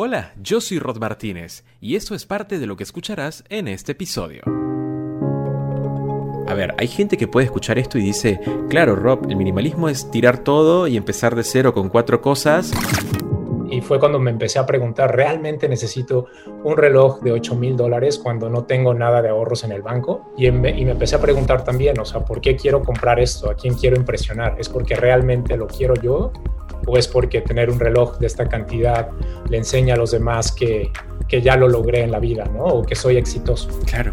Hola, yo soy Rod Martínez y esto es parte de lo que escucharás en este episodio. A ver, hay gente que puede escuchar esto y dice, claro Rob, el minimalismo es tirar todo y empezar de cero con cuatro cosas. Y fue cuando me empecé a preguntar, ¿realmente necesito un reloj de 8 mil dólares cuando no tengo nada de ahorros en el banco? Y, y me empecé a preguntar también, o sea, ¿por qué quiero comprar esto? ¿A quién quiero impresionar? ¿Es porque realmente lo quiero yo? ¿O es porque tener un reloj de esta cantidad le enseña a los demás que, que ya lo logré en la vida, ¿no? O que soy exitoso. Claro.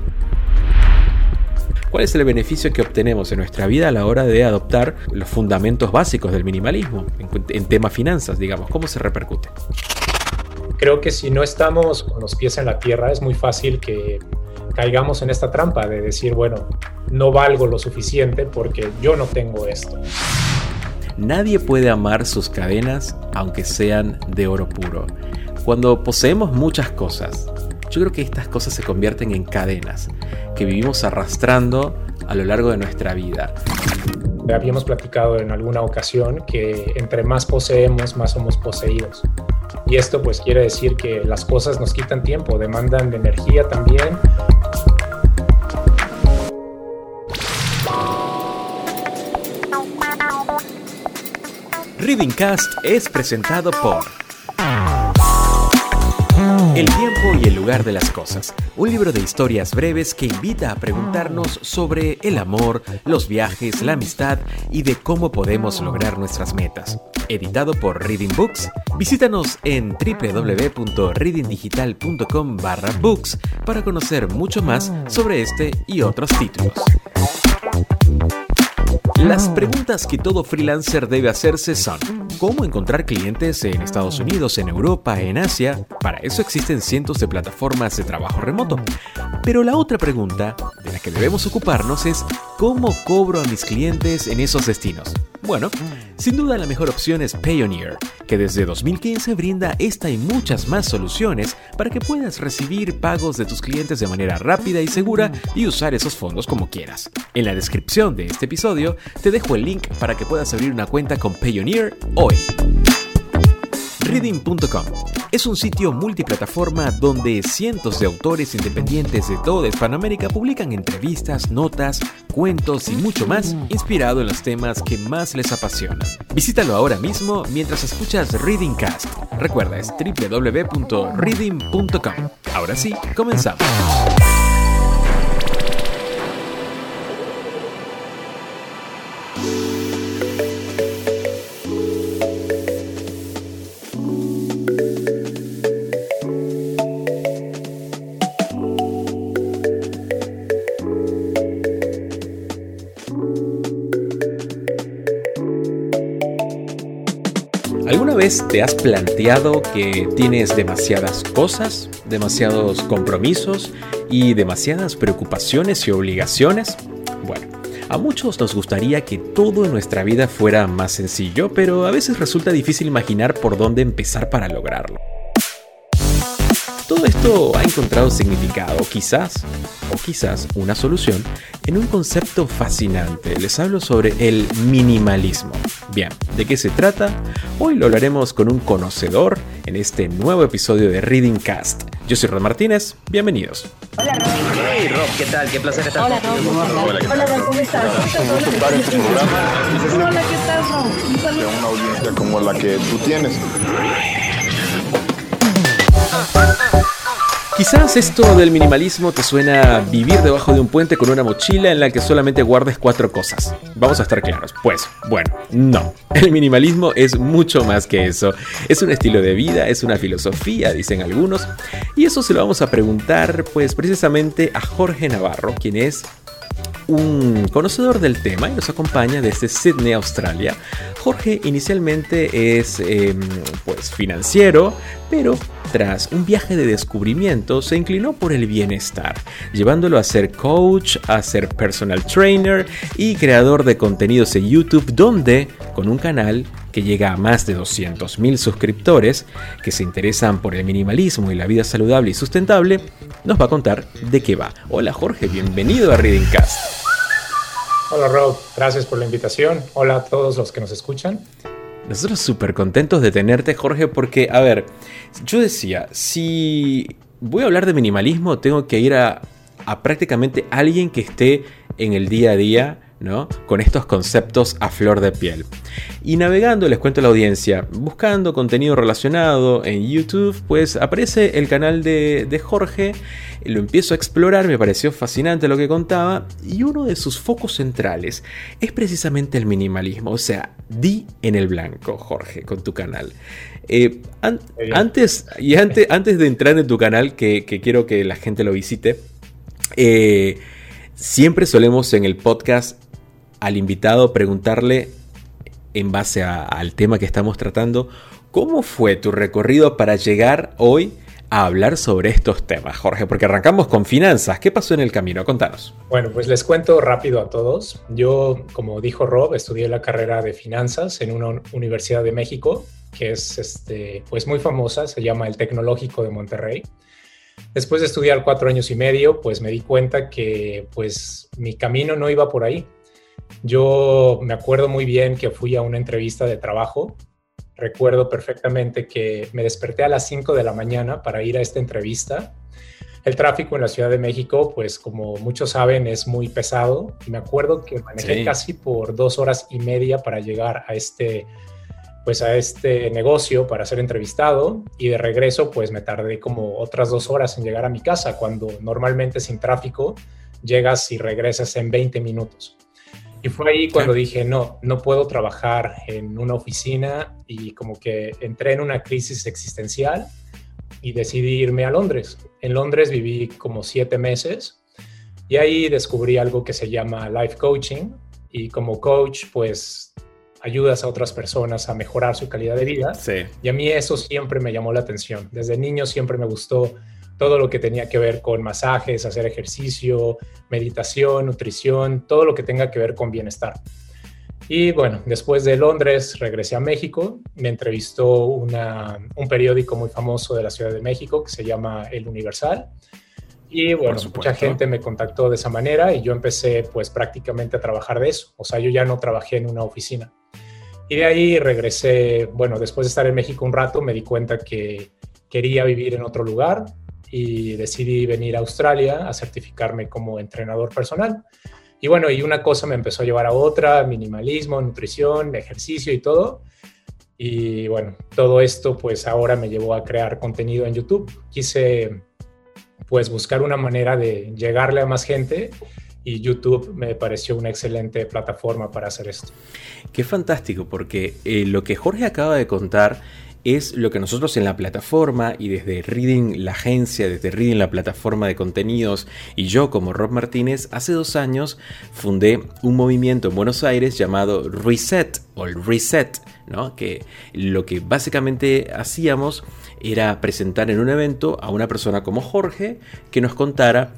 ¿Cuál es el beneficio que obtenemos en nuestra vida a la hora de adoptar los fundamentos básicos del minimalismo en, en tema finanzas, digamos? ¿Cómo se repercute? Creo que si no estamos con los pies en la tierra es muy fácil que caigamos en esta trampa de decir, bueno, no valgo lo suficiente porque yo no tengo esto. Nadie puede amar sus cadenas aunque sean de oro puro. Cuando poseemos muchas cosas, yo creo que estas cosas se convierten en cadenas que vivimos arrastrando a lo largo de nuestra vida. Habíamos platicado en alguna ocasión que entre más poseemos, más somos poseídos. Y esto pues quiere decir que las cosas nos quitan tiempo, demandan de energía también. Reading Cast es presentado por El tiempo y el lugar de las cosas, un libro de historias breves que invita a preguntarnos sobre el amor, los viajes, la amistad y de cómo podemos lograr nuestras metas. Editado por Reading Books, visítanos en www.readingdigital.com books para conocer mucho más sobre este y otros títulos. Las preguntas que todo freelancer debe hacerse son, ¿cómo encontrar clientes en Estados Unidos, en Europa, en Asia? Para eso existen cientos de plataformas de trabajo remoto. Pero la otra pregunta de la que debemos ocuparnos es, ¿cómo cobro a mis clientes en esos destinos? Bueno, sin duda la mejor opción es Payoneer, que desde 2015 brinda esta y muchas más soluciones para que puedas recibir pagos de tus clientes de manera rápida y segura y usar esos fondos como quieras. En la descripción de este episodio te dejo el link para que puedas abrir una cuenta con Payoneer hoy. Reading.com es un sitio multiplataforma donde cientos de autores independientes de toda Hispanoamérica publican entrevistas, notas, cuentos y mucho más inspirado en los temas que más les apasionan. Visítalo ahora mismo mientras escuchas Reading Cast. Recuerda, es www.reading.com. Ahora sí, comenzamos. Te has planteado que tienes demasiadas cosas, demasiados compromisos y demasiadas preocupaciones y obligaciones? Bueno, a muchos nos gustaría que todo en nuestra vida fuera más sencillo, pero a veces resulta difícil imaginar por dónde empezar para lograrlo. Todo esto ha encontrado significado, quizás, o quizás una solución, en un concepto fascinante. Les hablo sobre el minimalismo. Bien, ¿de qué se trata? Hoy lo hablaremos con un conocedor en este nuevo episodio de Reading Cast. Yo soy Rod Martínez, bienvenidos. Hola Rob. Hey Rob, ¿qué tal? Qué placer estar Hola Rob. Hola, Hola Rob, ¿cómo estás? Hola, ¿qué tal Rob? Un saludo. de una audiencia como la que tú tienes. Quizás esto del minimalismo te suena a vivir debajo de un puente con una mochila en la que solamente guardes cuatro cosas. Vamos a estar claros. Pues, bueno, no. El minimalismo es mucho más que eso. Es un estilo de vida, es una filosofía, dicen algunos. Y eso se lo vamos a preguntar, pues, precisamente a Jorge Navarro, quien es un conocedor del tema y nos acompaña desde Sydney, Australia. Jorge inicialmente es eh, pues financiero, pero tras un viaje de descubrimiento se inclinó por el bienestar, llevándolo a ser coach, a ser personal trainer y creador de contenidos en YouTube donde con un canal que llega a más de 200.000 suscriptores que se interesan por el minimalismo y la vida saludable y sustentable, nos va a contar de qué va. Hola Jorge, bienvenido a Reading Cast. Hola Rob, gracias por la invitación. Hola a todos los que nos escuchan. Nosotros súper contentos de tenerte, Jorge, porque, a ver, yo decía, si voy a hablar de minimalismo, tengo que ir a, a prácticamente alguien que esté en el día a día ¿no? Con estos conceptos a flor de piel. Y navegando, les cuento a la audiencia, buscando contenido relacionado en YouTube, pues aparece el canal de, de, Jorge, lo empiezo a explorar, me pareció fascinante lo que contaba, y uno de sus focos centrales es precisamente el minimalismo, o sea, di en el blanco, Jorge, con tu canal. Eh, an antes, y antes, antes de entrar en tu canal, que, que quiero que la gente lo visite, eh, siempre solemos en el podcast al invitado preguntarle, en base al tema que estamos tratando, ¿cómo fue tu recorrido para llegar hoy a hablar sobre estos temas, Jorge? Porque arrancamos con finanzas. ¿Qué pasó en el camino? Contanos. Bueno, pues les cuento rápido a todos. Yo, como dijo Rob, estudié la carrera de finanzas en una universidad de México, que es este, pues muy famosa, se llama el Tecnológico de Monterrey. Después de estudiar cuatro años y medio, pues me di cuenta que pues mi camino no iba por ahí. Yo me acuerdo muy bien que fui a una entrevista de trabajo. Recuerdo perfectamente que me desperté a las 5 de la mañana para ir a esta entrevista. El tráfico en la Ciudad de México, pues como muchos saben, es muy pesado. Y me acuerdo que manejé sí. casi por dos horas y media para llegar a este, pues a este negocio para ser entrevistado. Y de regreso, pues me tardé como otras dos horas en llegar a mi casa, cuando normalmente sin tráfico llegas y regresas en 20 minutos. Y fue ahí cuando dije, no, no puedo trabajar en una oficina y como que entré en una crisis existencial y decidí irme a Londres. En Londres viví como siete meses y ahí descubrí algo que se llama life coaching y como coach pues ayudas a otras personas a mejorar su calidad de vida. Sí. Y a mí eso siempre me llamó la atención. Desde niño siempre me gustó todo lo que tenía que ver con masajes, hacer ejercicio, meditación, nutrición, todo lo que tenga que ver con bienestar. Y bueno, después de Londres regresé a México, me entrevistó una, un periódico muy famoso de la Ciudad de México que se llama El Universal. Y bueno, mucha gente me contactó de esa manera y yo empecé pues prácticamente a trabajar de eso. O sea, yo ya no trabajé en una oficina. Y de ahí regresé, bueno, después de estar en México un rato me di cuenta que quería vivir en otro lugar, y decidí venir a Australia a certificarme como entrenador personal. Y bueno, y una cosa me empezó a llevar a otra, minimalismo, nutrición, ejercicio y todo. Y bueno, todo esto pues ahora me llevó a crear contenido en YouTube. Quise pues buscar una manera de llegarle a más gente y YouTube me pareció una excelente plataforma para hacer esto. Qué fantástico, porque eh, lo que Jorge acaba de contar es lo que nosotros en la plataforma y desde Reading la agencia, desde Reading la plataforma de contenidos y yo como Rob Martínez hace dos años fundé un movimiento en Buenos Aires llamado Reset o el Reset, ¿no? que lo que básicamente hacíamos era presentar en un evento a una persona como Jorge que nos contara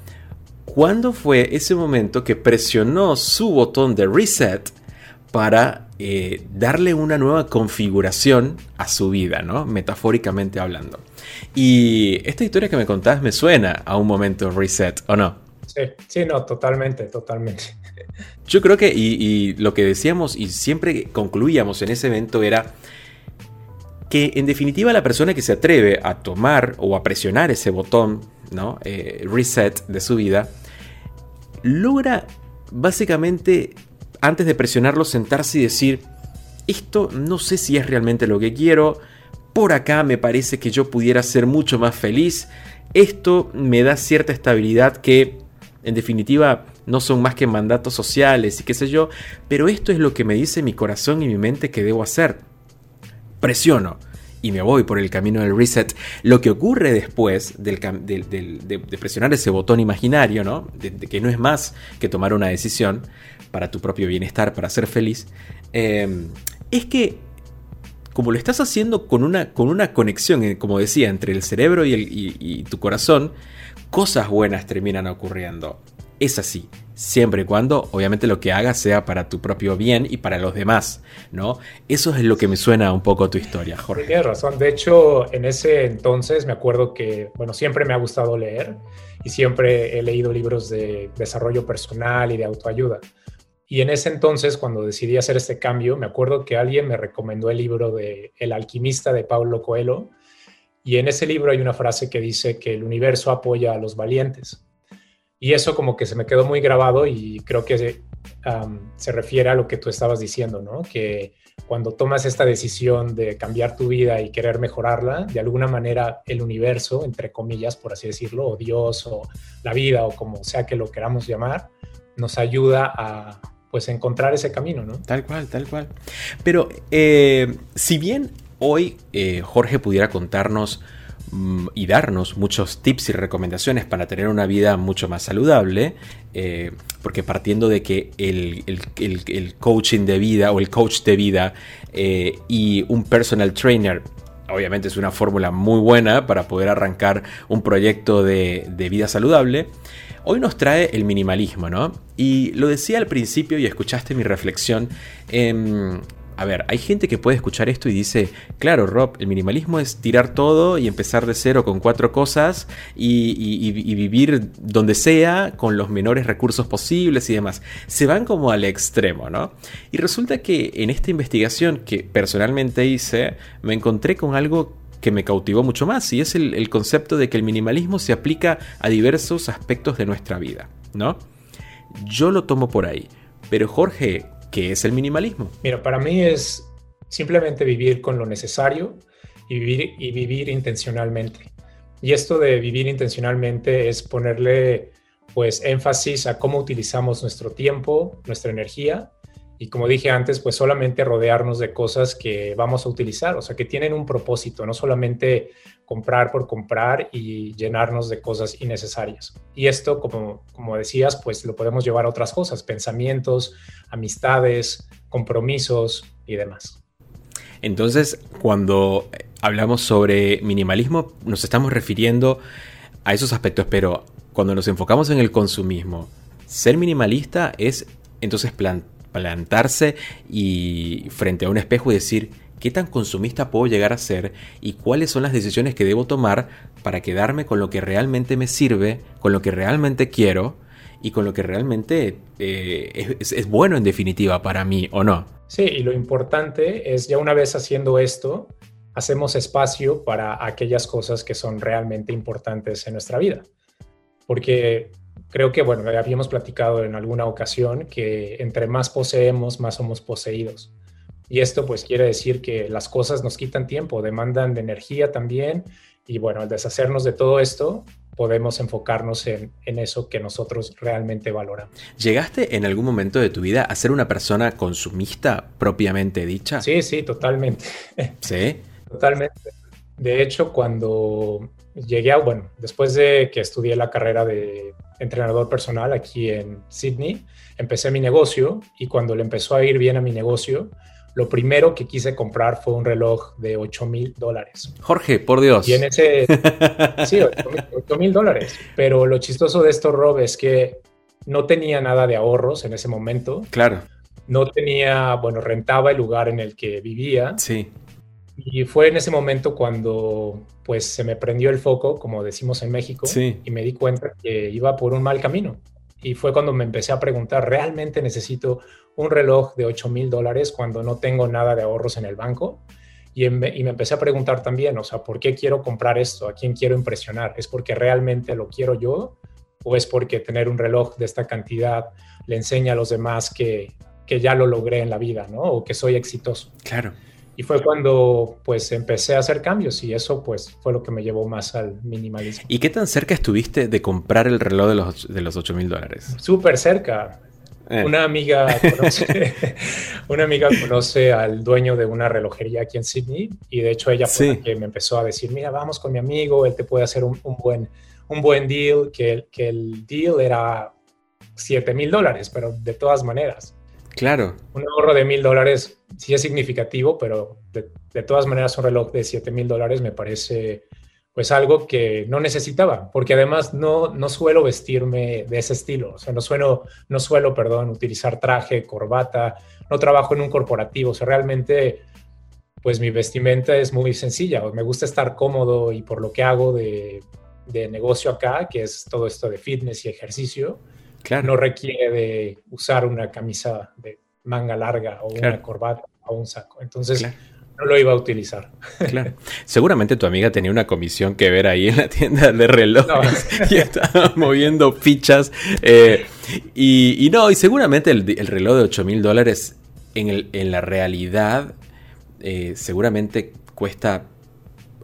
cuándo fue ese momento que presionó su botón de reset para eh, darle una nueva configuración a su vida, ¿no? Metafóricamente hablando. Y esta historia que me contás me suena a un momento reset, ¿o no? Sí, sí, no, totalmente, totalmente. Yo creo que, y, y lo que decíamos y siempre concluíamos en ese evento era que en definitiva la persona que se atreve a tomar o a presionar ese botón, ¿no? Eh, reset de su vida, logra básicamente antes de presionarlo, sentarse y decir, esto no sé si es realmente lo que quiero, por acá me parece que yo pudiera ser mucho más feliz, esto me da cierta estabilidad que en definitiva no son más que mandatos sociales y qué sé yo, pero esto es lo que me dice mi corazón y mi mente que debo hacer. Presiono y me voy por el camino del reset. Lo que ocurre después del, de, presionar ese botón imaginario, ¿no? De, que no es más que tomar una decisión, para tu propio bienestar, para ser feliz, eh, es que como lo estás haciendo con una, con una conexión, eh, como decía, entre el cerebro y tu corazón, cosas buenas terminan ocurriendo. Es así, siempre y cuando obviamente lo que hagas sea para tu propio bien y para los demás, ¿no? Eso es lo que me suena un poco a tu historia, Jorge. Tienes razón, de hecho en ese entonces me acuerdo que, bueno, siempre me ha gustado leer y siempre he leído libros de desarrollo personal y de autoayuda. y en ese entonces, cuando decidí hacer este cambio, me acuerdo que alguien me recomendó el libro de El alquimista de Paulo Coelho. Y en ese libro hay una frase que dice que el universo apoya a los valientes. Y eso como que se me quedó muy grabado y creo que se refiere a lo que tú estabas diciendo, ¿no? Que cuando tomas esta decisión de cambiar tu vida y querer mejorarla, de alguna manera el universo, entre comillas, por así decirlo, o Dios, o la vida, o como sea que lo queramos llamar, nos ayuda a pues encontrar ese camino, ¿no? Tal cual, tal cual. Pero eh, si bien hoy eh, Jorge pudiera contarnos y darnos muchos tips y recomendaciones para tener una vida mucho más saludable, eh, porque partiendo de que el, el, coaching de vida o el coach de vida y un personal trainer obviamente es una fórmula muy buena para poder arrancar un proyecto de, de vida saludable, Hoy nos trae el minimalismo, ¿no? Y lo decía al principio y escuchaste mi reflexión. Em, a ver, hay gente que puede escuchar esto y dice, claro, Rob, el minimalismo es tirar todo y empezar de cero con cuatro cosas y, vivir donde sea con los menores recursos posibles y demás. Se van como al extremo, ¿no? Y resulta que en esta investigación que personalmente hice, me encontré con algo que me cautivó mucho más y es el, concepto de que el minimalismo se aplica a diversos aspectos de nuestra vida, ¿no? Yo lo tomo por ahí, pero Jorge, ¿qué es el minimalismo? Mira, para mí es simplemente vivir con lo necesario y vivir, y vivir intencionalmente. Y esto de vivir intencionalmente es ponerle pues énfasis a cómo utilizamos nuestro tiempo, nuestra energía y como dije antes, pues solamente rodearnos de cosas que vamos a utilizar, o sea, que tienen un propósito, no solamente comprar por comprar y llenarnos de cosas innecesarias. Y esto, como, como decías, pues lo podemos llevar a otras cosas, pensamientos, amistades, compromisos y demás. Entonces, cuando hablamos sobre minimalismo, nos estamos refiriendo a esos aspectos, pero cuando nos enfocamos en el consumismo, ser minimalista es entonces plantarse y frente a un espejo y decir qué tan consumista puedo llegar a ser y cuáles son las decisiones que debo tomar para quedarme con lo que realmente me sirve, con lo que realmente quiero y con lo que realmente eh, es, bueno en definitiva para mí o no. Sí, y lo importante es ya una vez haciendo esto, hacemos espacio para aquellas cosas que son realmente importantes en nuestra vida. Porque creo que, bueno, habíamos platicado en alguna ocasión que entre más poseemos, más somos poseídos. Y esto pues quiere decir que las cosas nos quitan tiempo, demandan de energía también. Y bueno, al deshacernos de todo esto, podemos enfocarnos en, en, eso que nosotros realmente valoramos. ¿Llegaste en algún momento de tu vida a ser una persona consumista propiamente dicha? Sí, sí, totalmente. ¿Sí? totalmente. De hecho, cuando llegué a, bueno, después de que estudié la carrera de entrenador personal aquí en Sydney, empecé mi negocio y cuando le empezó a ir bien a mi negocio, lo primero que quise comprar fue un reloj de 8 mil dólares. Jorge, por Dios. Y en ese, sí, 8 mil dólares. Pero lo chistoso de esto, Rob, es que no tenía nada de ahorros en ese momento. Claro. No tenía, bueno, rentaba el lugar en el que vivía. Sí. Y fue en ese momento cuando pues se me prendió el foco, como decimos en México, y me di cuenta que iba por un mal camino. Y fue cuando me empecé a preguntar, ¿realmente necesito un reloj de 8 mil dólares cuando no tengo nada de ahorros en el banco? Y, me empecé a preguntar también, o sea, ¿por qué quiero comprar esto? ¿A quién quiero impresionar? ¿Es porque realmente lo quiero yo? ¿O es porque tener un reloj de esta cantidad le enseña a los demás que, que ya lo logré en la vida, ¿no? O que soy exitoso. Claro. Y fue cuando pues empecé a hacer cambios y eso pues fue lo que me llevó más al minimalismo. ¿Y qué tan cerca estuviste de comprar el reloj de los, de los 8 mil dólares? Súper cerca. Eh. Una amiga conoce, una amiga conoce al dueño de una relojería aquí en Sydney y de hecho ella fue la que me empezó a decir, mira, vamos con mi amigo, él te puede hacer un, un buen, un buen deal, que, que el deal era 7 mil dólares, pero de todas maneras. Claro. Un ahorro de mil dólares sí es significativo, pero de, todas maneras un reloj de siete mil dólares me parece pues algo que no necesitaba, porque además no, no suelo vestirme de ese estilo, o sea, no suelo, no suelo, perdón, utilizar traje, corbata, no trabajo en un corporativo, o sea, realmente pues mi vestimenta es muy sencilla, me gusta estar cómodo y por lo que hago de, de negocio acá, que es todo esto de fitness y ejercicio, no requiere de usar una camisa de manga larga o una corbata o un saco. Entonces, no lo iba a utilizar. Claro. Seguramente tu amiga tenía una comisión que ver ahí en la tienda de relojes y estaba moviendo fichas. Eh, y, no, y seguramente el, reloj de 8 mil dólares en, en, la realidad eh, seguramente cuesta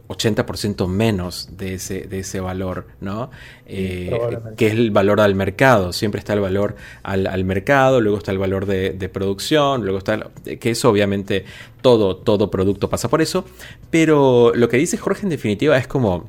80% menos de ese, de ese valor, ¿no? Eh, que es el valor al mercado. Siempre está el valor al, mercado, luego está el valor de, producción, luego está. que eso, obviamente, todo, todo producto pasa por eso. Pero lo que dice Jorge, en definitiva, es como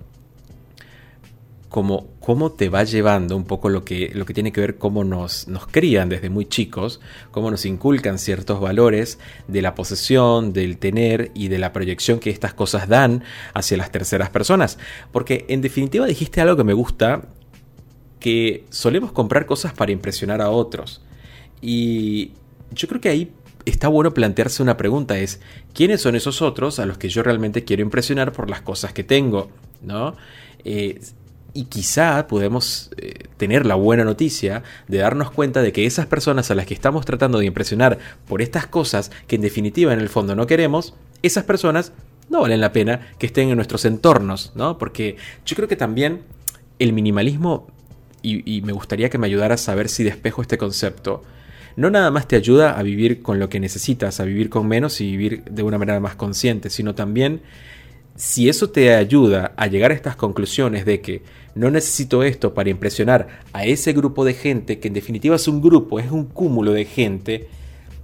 cómo, te va llevando un poco lo que, lo que tiene que ver cómo nos, nos crían desde muy chicos, cómo nos inculcan ciertos valores de la posesión, del tener y de la proyección que estas cosas dan hacia las terceras personas. Porque en definitiva dijiste algo que me gusta, que solemos comprar cosas para impresionar a otros. Y yo creo que ahí está bueno plantearse una pregunta, es, ¿quiénes son esos otros a los que yo realmente quiero impresionar por las cosas que tengo? ¿No? Eh, y quizá podemos eh, tener la buena noticia de darnos cuenta de que esas personas a las que estamos tratando de impresionar por estas cosas que en definitiva en el fondo no queremos, esas personas no valen la pena que estén en nuestros entornos, ¿no? Porque yo creo que también el minimalismo, y, y me gustaría que me ayudara a saber si despejo este concepto, no nada más te ayuda a vivir con lo que necesitas, a vivir con menos y vivir de una manera más consciente, sino también si eso te ayuda a llegar a estas conclusiones de que no necesito esto para impresionar a ese grupo de gente, que en definitiva es un grupo, es un cúmulo de gente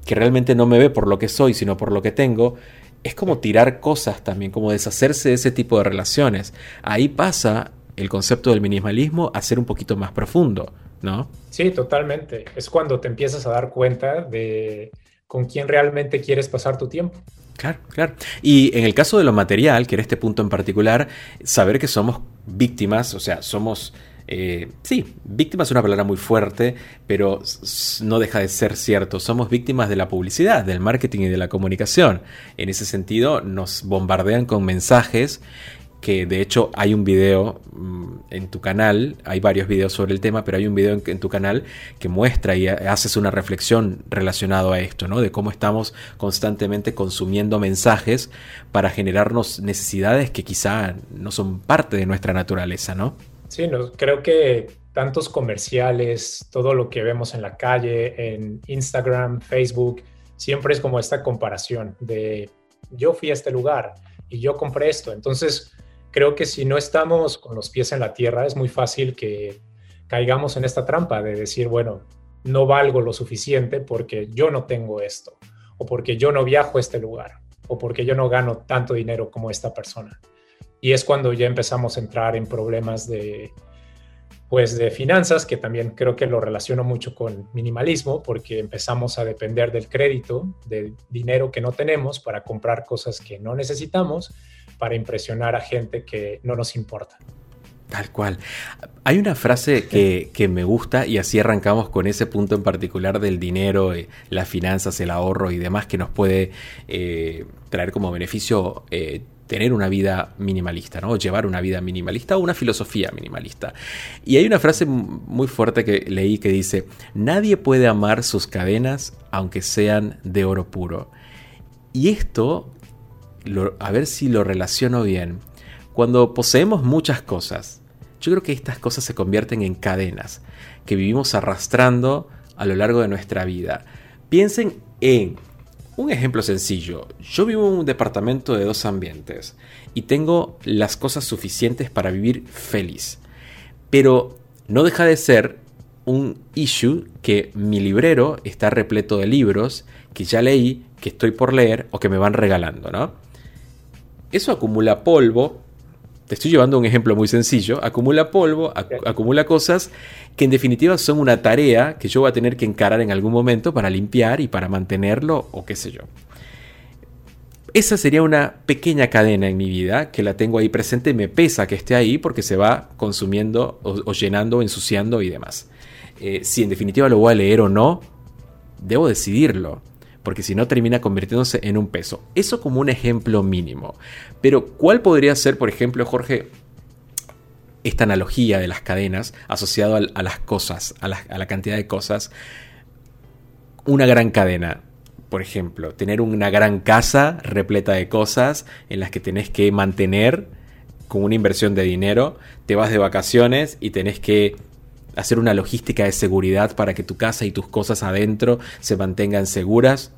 que realmente no me ve por lo que soy, sino por lo que tengo, es como tirar cosas también, como deshacerse de ese tipo de relaciones. Ahí pasa el concepto del minimalismo a ser un poquito más profundo, ¿no? Sí, totalmente. Es cuando te empiezas a dar cuenta de con quién realmente quieres pasar tu tiempo. Claro, claro. Y en el caso de lo material, que era este punto en particular, saber que somos víctimas, o sea, somos... Eh, sí, víctimas es una palabra muy fuerte, pero no deja de ser cierto. Somos víctimas de la publicidad, del marketing y de la comunicación. En ese sentido, nos bombardean con mensajes que de hecho hay un video mm, en tu canal, hay varios videos sobre el tema, pero hay un video en, tu canal que muestra y haces una reflexión relacionado a esto, ¿no? De cómo estamos constantemente consumiendo mensajes para generarnos necesidades que quizá no son parte de nuestra naturaleza, ¿no? Sí, no, creo que tantos comerciales, todo lo que vemos en la calle, en Instagram, Facebook, siempre es como esta comparación de yo fui a este lugar y yo compré esto, entonces creo que si no estamos con los pies en la tierra, es muy fácil que caigamos en esta trampa de decir, bueno, no valgo lo suficiente porque yo no tengo esto, o porque yo no viajo a este lugar, o porque yo no gano tanto dinero como esta persona. Y es cuando ya empezamos a entrar en problemas de, pues, de finanzas, que también creo que lo relaciono mucho con minimalismo, porque empezamos a depender del crédito, del dinero que no tenemos para comprar cosas que no necesitamos para impresionar a gente que no nos importa. Tal cual. Hay una frase que, me gusta y así arrancamos con ese punto en particular del dinero, eh, las finanzas, el ahorro y demás que nos puede eh, traer como beneficio eh, tener una vida minimalista, ¿no? llevar una vida minimalista o una filosofía minimalista. Y hay una frase muy fuerte que leí que dice, nadie puede amar sus cadenas aunque sean de oro puro. Y esto a ver si lo relaciono bien. Cuando poseemos muchas cosas, yo creo que estas cosas se convierten en cadenas que vivimos arrastrando a lo largo de nuestra vida. Piensen en un ejemplo sencillo. Yo vivo en un departamento de dos ambientes y tengo las cosas suficientes para vivir feliz. Pero no deja de ser un issue que mi librero está repleto de libros que ya leí, que estoy por leer o que me van regalando, ¿no? Eso acumula polvo. Te estoy llevando un ejemplo muy sencillo. Acumula polvo, acumula cosas que en definitiva son una tarea que yo voy a tener que encarar en algún momento para limpiar y para mantenerlo o qué sé yo. Esa sería una pequeña cadena en mi vida que la tengo ahí presente, me pesa que esté ahí porque se va consumiendo o, llenando, ensuciando y demás. Eh, si en definitiva lo voy a leer o no, debo decidirlo porque si no termina convirtiéndose en un peso. Eso como un ejemplo mínimo. Pero ¿cuál podría ser, por ejemplo, Jorge, esta analogía de las cadenas asociado a, las cosas, a la, a la cantidad de cosas. Una gran cadena, por ejemplo, tener una gran casa repleta de cosas en las que tenés que mantener con una inversión de dinero, te vas de vacaciones y tenés que hacer una logística de seguridad para que tu casa y tus cosas adentro se mantengan seguras.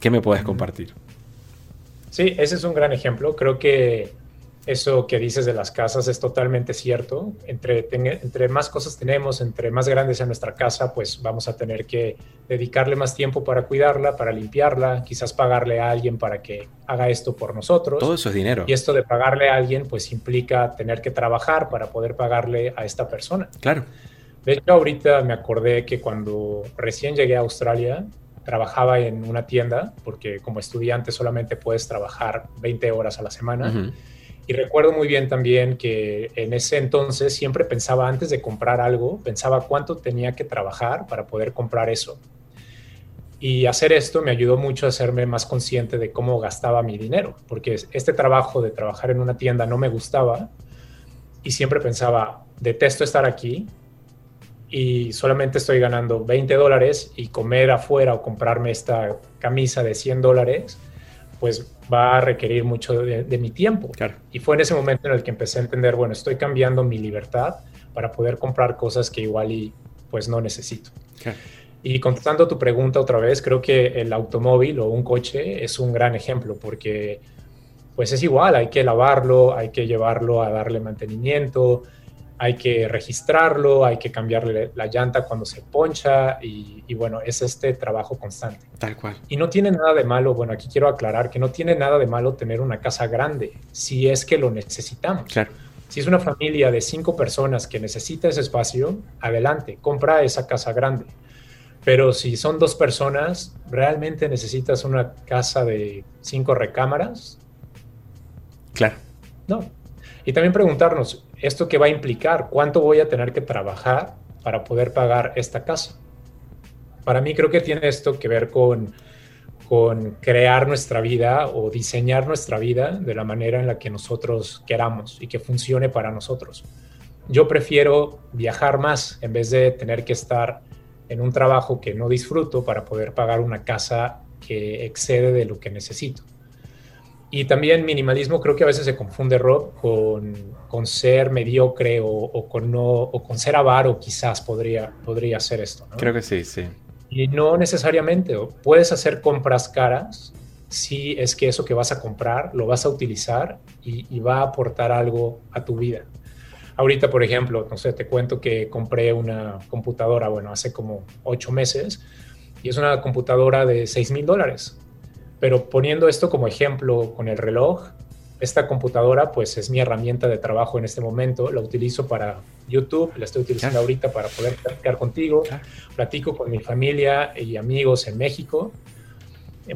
¿Qué me puedes compartir? Sí, ese es un gran ejemplo. Creo que eso que dices de las casas es totalmente cierto. Entre, ten- entre más cosas tenemos, entre más grande sea nuestra casa, pues vamos a tener que dedicarle más tiempo para cuidarla, para limpiarla, quizás pagarle a alguien para que haga esto por nosotros. Todo eso es dinero. Y esto de pagarle a alguien, pues implica tener que trabajar para poder pagarle a esta persona. Claro. De hecho, ahorita me acordé que cuando recién llegué a Australia, trabajaba en una tienda, porque como estudiante solamente puedes trabajar 20 horas a la semana. Y recuerdo muy bien también que en ese entonces siempre pensaba, antes de comprar algo, pensaba cuánto tenía que trabajar para poder comprar eso. Y hacer esto me ayudó mucho a hacerme más consciente de cómo gastaba mi dinero, porque este trabajo de trabajar en una tienda no me gustaba y siempre pensaba, detesto estar aquí y solamente estoy ganando 20 dólares y comer afuera o comprarme esta camisa de 100 dólares, pues va a requerir mucho de, de mi tiempo. Claro. Y fue en ese momento en el que empecé a entender, bueno, estoy cambiando mi libertad para poder comprar cosas que igual y pues no necesito. Claro. Y contestando tu pregunta otra vez, creo que el automóvil o un coche es un gran ejemplo porque pues es igual, hay que lavarlo, hay que llevarlo a darle mantenimiento, hay que registrarlo, hay que cambiarle la llanta cuando se poncha y, y bueno, es este trabajo constante. Tal cual. Y no tiene nada de malo, bueno, aquí quiero aclarar que no tiene nada de malo tener una casa grande si es que lo necesitamos. Claro. Si es una familia de cinco personas que necesita ese espacio, adelante, compra esa casa grande. Pero si son dos personas, ¿realmente necesitas una casa de cinco recámaras? Claro. No. Y también preguntarnos, ¿esto qué va a implicar? ¿Cuánto voy a tener que trabajar para poder pagar esta casa? Para mí creo que tiene esto que ver con, con crear nuestra vida o diseñar nuestra vida de la manera en la que nosotros queramos y que funcione para nosotros. Yo prefiero viajar más en vez de tener que estar en un trabajo que no disfruto para poder pagar una casa que excede de lo que necesito. Y también minimalismo creo que a veces se confunde, Rob, con, con ser mediocre o, o, con no, o con ser avaro quizás podría, podría ser esto. ¿no? Creo que sí, sí. Y no necesariamente. Puedes hacer compras caras si es que eso que vas a comprar lo vas a utilizar y, y va a aportar algo a tu vida. Ahorita, por ejemplo, no sé, te cuento que compré una computadora, bueno, hace como ocho meses, y es una computadora de 6 mil dólares. Pero poniendo esto como ejemplo con el reloj, esta computadora pues es mi herramienta de trabajo en este momento, la utilizo para YouTube, la estoy utilizando ahorita para poder platicar contigo, platico con mi familia y amigos en México,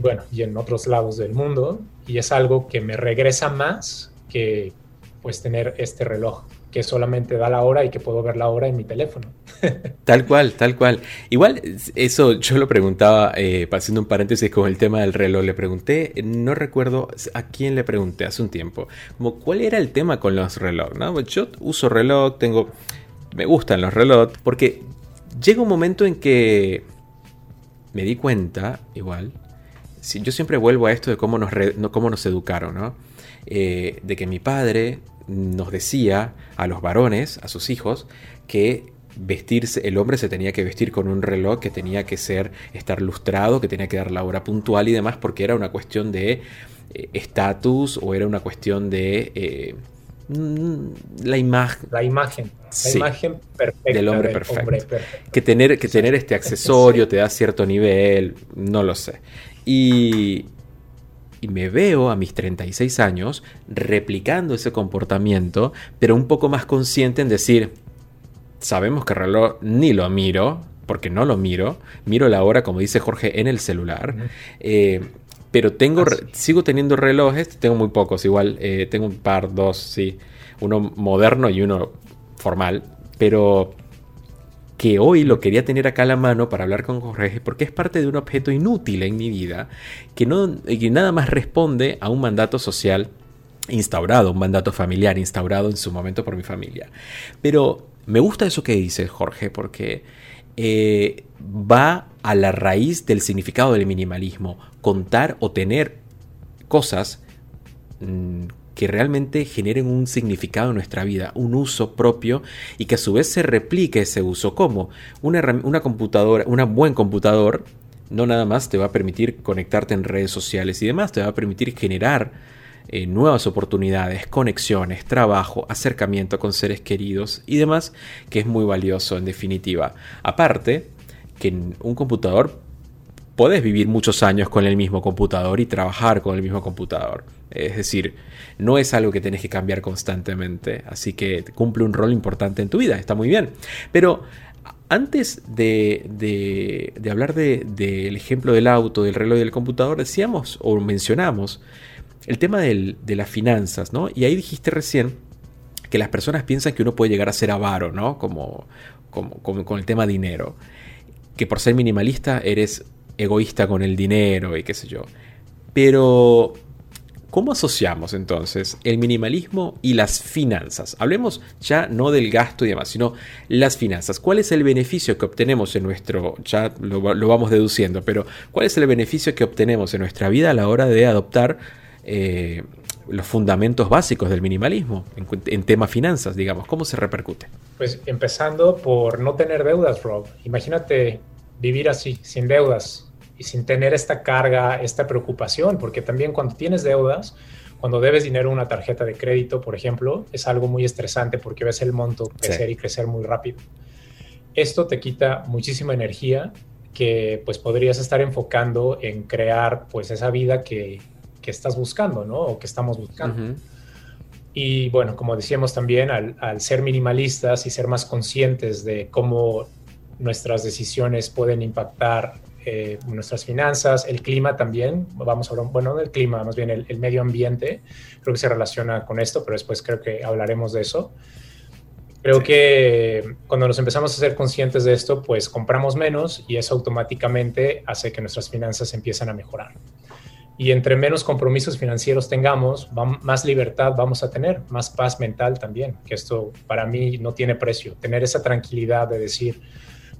bueno, y en otros lados del mundo, y es algo que me regresa más que pues tener este reloj que solamente da la hora y que puedo ver la hora en mi teléfono. Tal cual, tal cual. Igual, eso yo lo preguntaba, eh, haciendo un paréntesis con el tema del reloj, le pregunté, no recuerdo a quién le pregunté hace un tiempo, como cuál era el tema con los relojes, ¿no? Yo uso reloj, tengo, me gustan los relojes, porque llega un momento en que me di cuenta, igual, si, yo siempre vuelvo a esto de cómo nos, cómo nos educaron, ¿no? Eh, de que mi padre nos decía a los varones, a sus hijos, que vestirse, el hombre se tenía que vestir con un reloj que tenía que ser, estar lustrado, que tenía que dar la hora puntual y demás, porque era una cuestión de eh, estatus o era una cuestión de eh, mm, la imagen, La imagen, la imagen perfecta Del hombre perfecto. perfecto. que tener, que tener este accesorio te da cierto nivel, no lo sé. Y, y me veo a mis 36 años replicando ese comportamiento, pero un poco más consciente en decir, sabemos que el reloj ni lo miro, porque no lo miro, miro la hora, como dice Jorge, en el celular. Eh, pero tengo, Ah, sigo teniendo relojes, tengo muy pocos, igual, eh, tengo un par, dos, sí, uno moderno y uno formal, pero que hoy lo quería tener acá a la mano para hablar con Jorge, porque es parte de un objeto inútil en mi vida, que, no, que nada más responde a un mandato social instaurado un mandato familiar, instaurado en su momento por mi familia. Pero me gusta eso que dices, Jorge, porque eh, va a la raíz del significado del minimalismo, contar o tener cosas mm, que realmente generen un significado en nuestra vida, un uso propio y que a su vez se replique ese uso. como Una, una computadora, un buen computador no nada más te va a permitir conectarte en redes sociales y demás, te va a permitir generar eh, nuevas oportunidades, conexiones, trabajo, acercamiento con seres queridos y demás, que es muy valioso en definitiva. Aparte, que un computador podés vivir muchos años con el mismo computador y trabajar con el mismo computador. Es decir, no es algo que tenés que cambiar constantemente, así que cumple un rol importante en tu vida, está muy bien. Pero antes de, hablar del ejemplo del auto, del reloj y del computador, decíamos o mencionamos el tema de las finanzas, ¿no? Y ahí dijiste recién que las personas piensan que uno puede llegar a ser avaro, ¿no? Como, como, con el tema dinero. Que por ser minimalista eres egoísta con el dinero y qué sé yo. Pero ¿Cómo asociamos entonces el minimalismo y las finanzas? Hablemos ya no del gasto y demás, sino las finanzas. ¿Cuál es el beneficio que obtenemos en nuestro, ya lo, vamos deduciendo, pero cuál es el beneficio que obtenemos en nuestra vida a la hora de adoptar eh, los fundamentos básicos del minimalismo en, en tema finanzas, digamos? ¿Cómo se repercute? Pues empezando por no tener deudas, Rob. Imagínate vivir así, sin deudas, y sin tener esta carga, esta preocupación, porque también cuando tienes deudas, cuando debes dinero a una tarjeta de crédito, por ejemplo, es algo muy estresante porque ves el monto crecer y crecer muy rápido. Esto te quita muchísima energía que pues podrías estar enfocando en crear pues esa vida que, que estás buscando, ¿no? O que estamos buscando. Y bueno, como decíamos también, al, al, ser minimalistas y ser más conscientes de cómo nuestras decisiones pueden impactar eh, nuestras finanzas, el clima también, vamos a hablar, bueno, del clima, más bien el, medio ambiente, creo que se relaciona con esto, pero después creo que hablaremos de eso. Creo que cuando nos empezamos a ser conscientes de esto, pues compramos menos y eso automáticamente hace que nuestras finanzas empiecen a mejorar. Y entre menos compromisos financieros tengamos, más libertad vamos a tener, más paz mental también, que esto para mí no tiene precio. Tener esa tranquilidad de decir,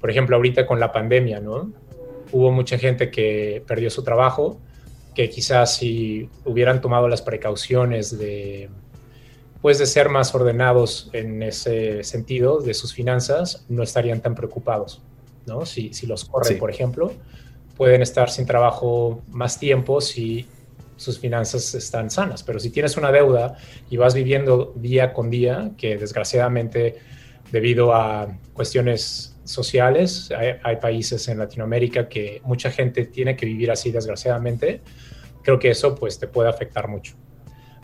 por ejemplo, ahorita con la pandemia, ¿no? Hubo mucha gente que perdió su trabajo, que quizás si hubieran tomado las precauciones de, pues de ser más ordenados en ese sentido de sus finanzas, no estarían tan preocupados, ¿no? Si, si los corren, por ejemplo, pueden estar sin trabajo más tiempo si sus finanzas están sanas, pero si tienes una deuda y vas viviendo día con día, que desgraciadamente debido a cuestiones sociales. Hay, países en Latinoamérica que mucha gente tiene que vivir así, desgraciadamente. Creo que eso pues te puede afectar mucho.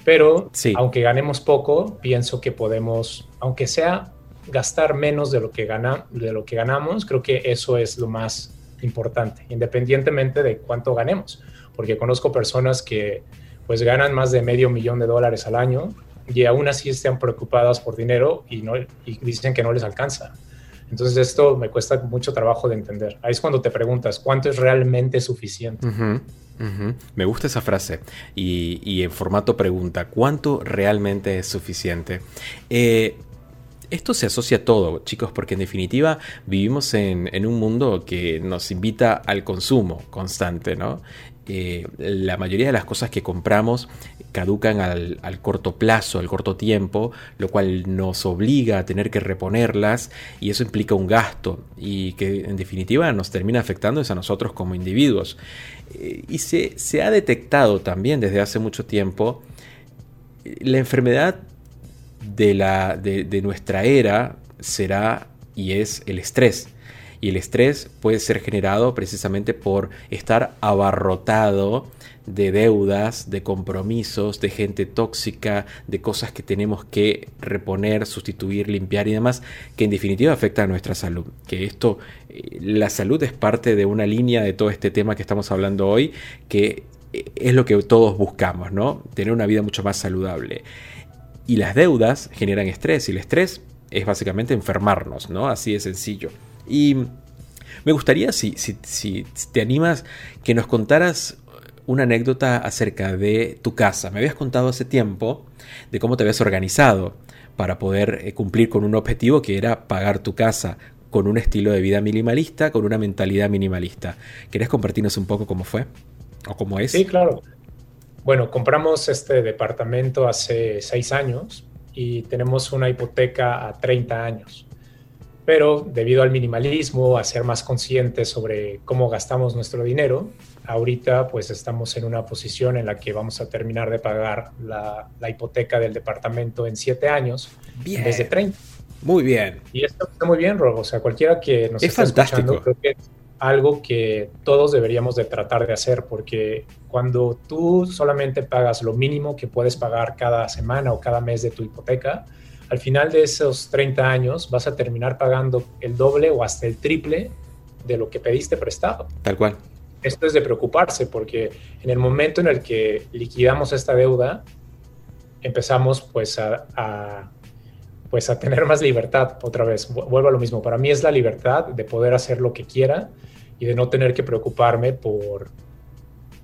Pero aunque ganemos poco, pienso que podemos, aunque sea gastar menos de lo que gana, de lo que ganamos, creo que eso es lo más importante, independientemente de cuánto ganemos, porque conozco personas que pues ganan más de medio millón de dólares al año y aún así están preocupadas por dinero y, no, y dicen que no les alcanza. Entonces esto me cuesta mucho trabajo de entender. Ahí es cuando te preguntas, ¿cuánto es realmente suficiente? Me gusta esa frase. Y, en formato pregunta, ¿cuánto realmente es suficiente? Eh, esto se asocia a todo, chicos, porque en definitiva vivimos en, en, un mundo que nos invita al consumo constante, ¿no? La mayoría de las cosas que compramos caducan al, corto plazo, al corto tiempo, lo cual nos obliga a tener que reponerlas y eso implica un gasto y que en definitiva nos termina afectando a nosotros como individuos. Eh, y se, se, ha detectado también desde hace mucho tiempo eh, la enfermedad de, la, de nuestra era será y es el estrés. Y el estrés puede ser generado precisamente por estar abarrotado de deudas, de compromisos, de gente tóxica, de cosas que tenemos que reponer, sustituir, limpiar y demás, que en definitiva afecta a nuestra salud. Que esto, eh, la salud es parte de una línea de todo este tema que estamos hablando hoy, que eh, es lo que todos buscamos, ¿no? Tener una vida mucho más saludable. Y las deudas generan estrés y el estrés es básicamente enfermarnos, ¿no? Así de sencillo. Y me gustaría, si, te animas, que nos contaras una anécdota acerca de tu casa. Me habías contado hace tiempo de cómo te habías organizado para poder eh, cumplir con un objetivo que era pagar tu casa con un estilo de vida minimalista, con una mentalidad minimalista. ¿Querés compartirnos un poco cómo fue o cómo es? Sí, claro. Bueno, compramos este departamento hace seis años y tenemos una hipoteca a 30 años. Pero debido al minimalismo, a ser más conscientes sobre cómo gastamos nuestro dinero, ahorita pues estamos en una posición en la que vamos a terminar de pagar la, hipoteca del departamento en siete años bien. desde 30. Muy bien. Y esto está muy bien, Rob. O sea, cualquiera que nos es esté fantástico. escuchando, creo que es algo que todos deberíamos de tratar de hacer, porque cuando tú solamente pagas lo mínimo que puedes pagar cada semana o cada mes de tu hipoteca, al final de esos 30 años vas a terminar pagando el doble o hasta el triple de lo que pediste prestado. Tal cual. Esto es de preocuparse porque en el momento en el que liquidamos esta deuda, empezamos pues a, a pues a tener más libertad otra vez. Vuelvo a lo mismo. Para mí es la libertad de poder hacer lo que quiera y de no tener que preocuparme por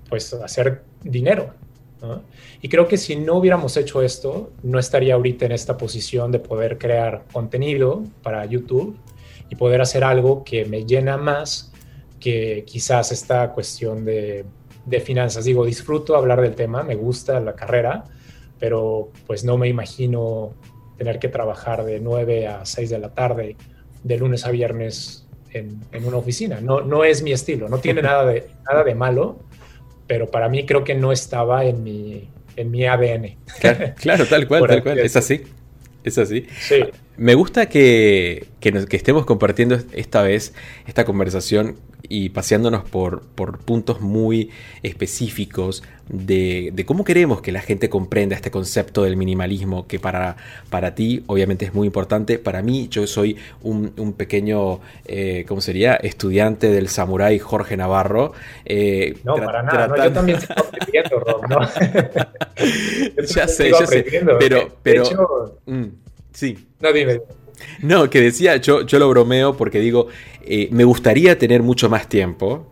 pues hacer dinero. ¿No? Y creo que si no hubiéramos hecho esto, no estaría ahorita en esta posición de poder crear contenido para YouTube y poder hacer algo que me llena más que quizás esta cuestión de, de finanzas. Digo, disfruto hablar del tema, me gusta la carrera, pero pues no me imagino tener que trabajar de 9 a 6 de la tarde, de lunes a viernes en, en, una oficina. No, no es mi estilo, no tiene nada de, nada de malo, pero para mí creo que no estaba en mi, en mi ADN. Claro, claro tal cual, tal cual, es así. Es así. Sí. Me gusta que, que, nos, que, estemos compartiendo esta vez esta conversación y paseándonos por, por puntos muy específicos de, de, cómo queremos que la gente comprenda este concepto del minimalismo, que para, para ti obviamente es muy importante. Para mí, yo soy un, un pequeño, eh, ¿cómo sería? Estudiante del samurái Jorge Navarro. Eh, no, para nada. No, yo también estoy aprendiendo, Rob. ¿no? ya sé, ya sé. Pero, pero hecho, mm, sí. No, dime. No, que decía, yo, yo lo bromeo porque digo, eh, me gustaría tener mucho más tiempo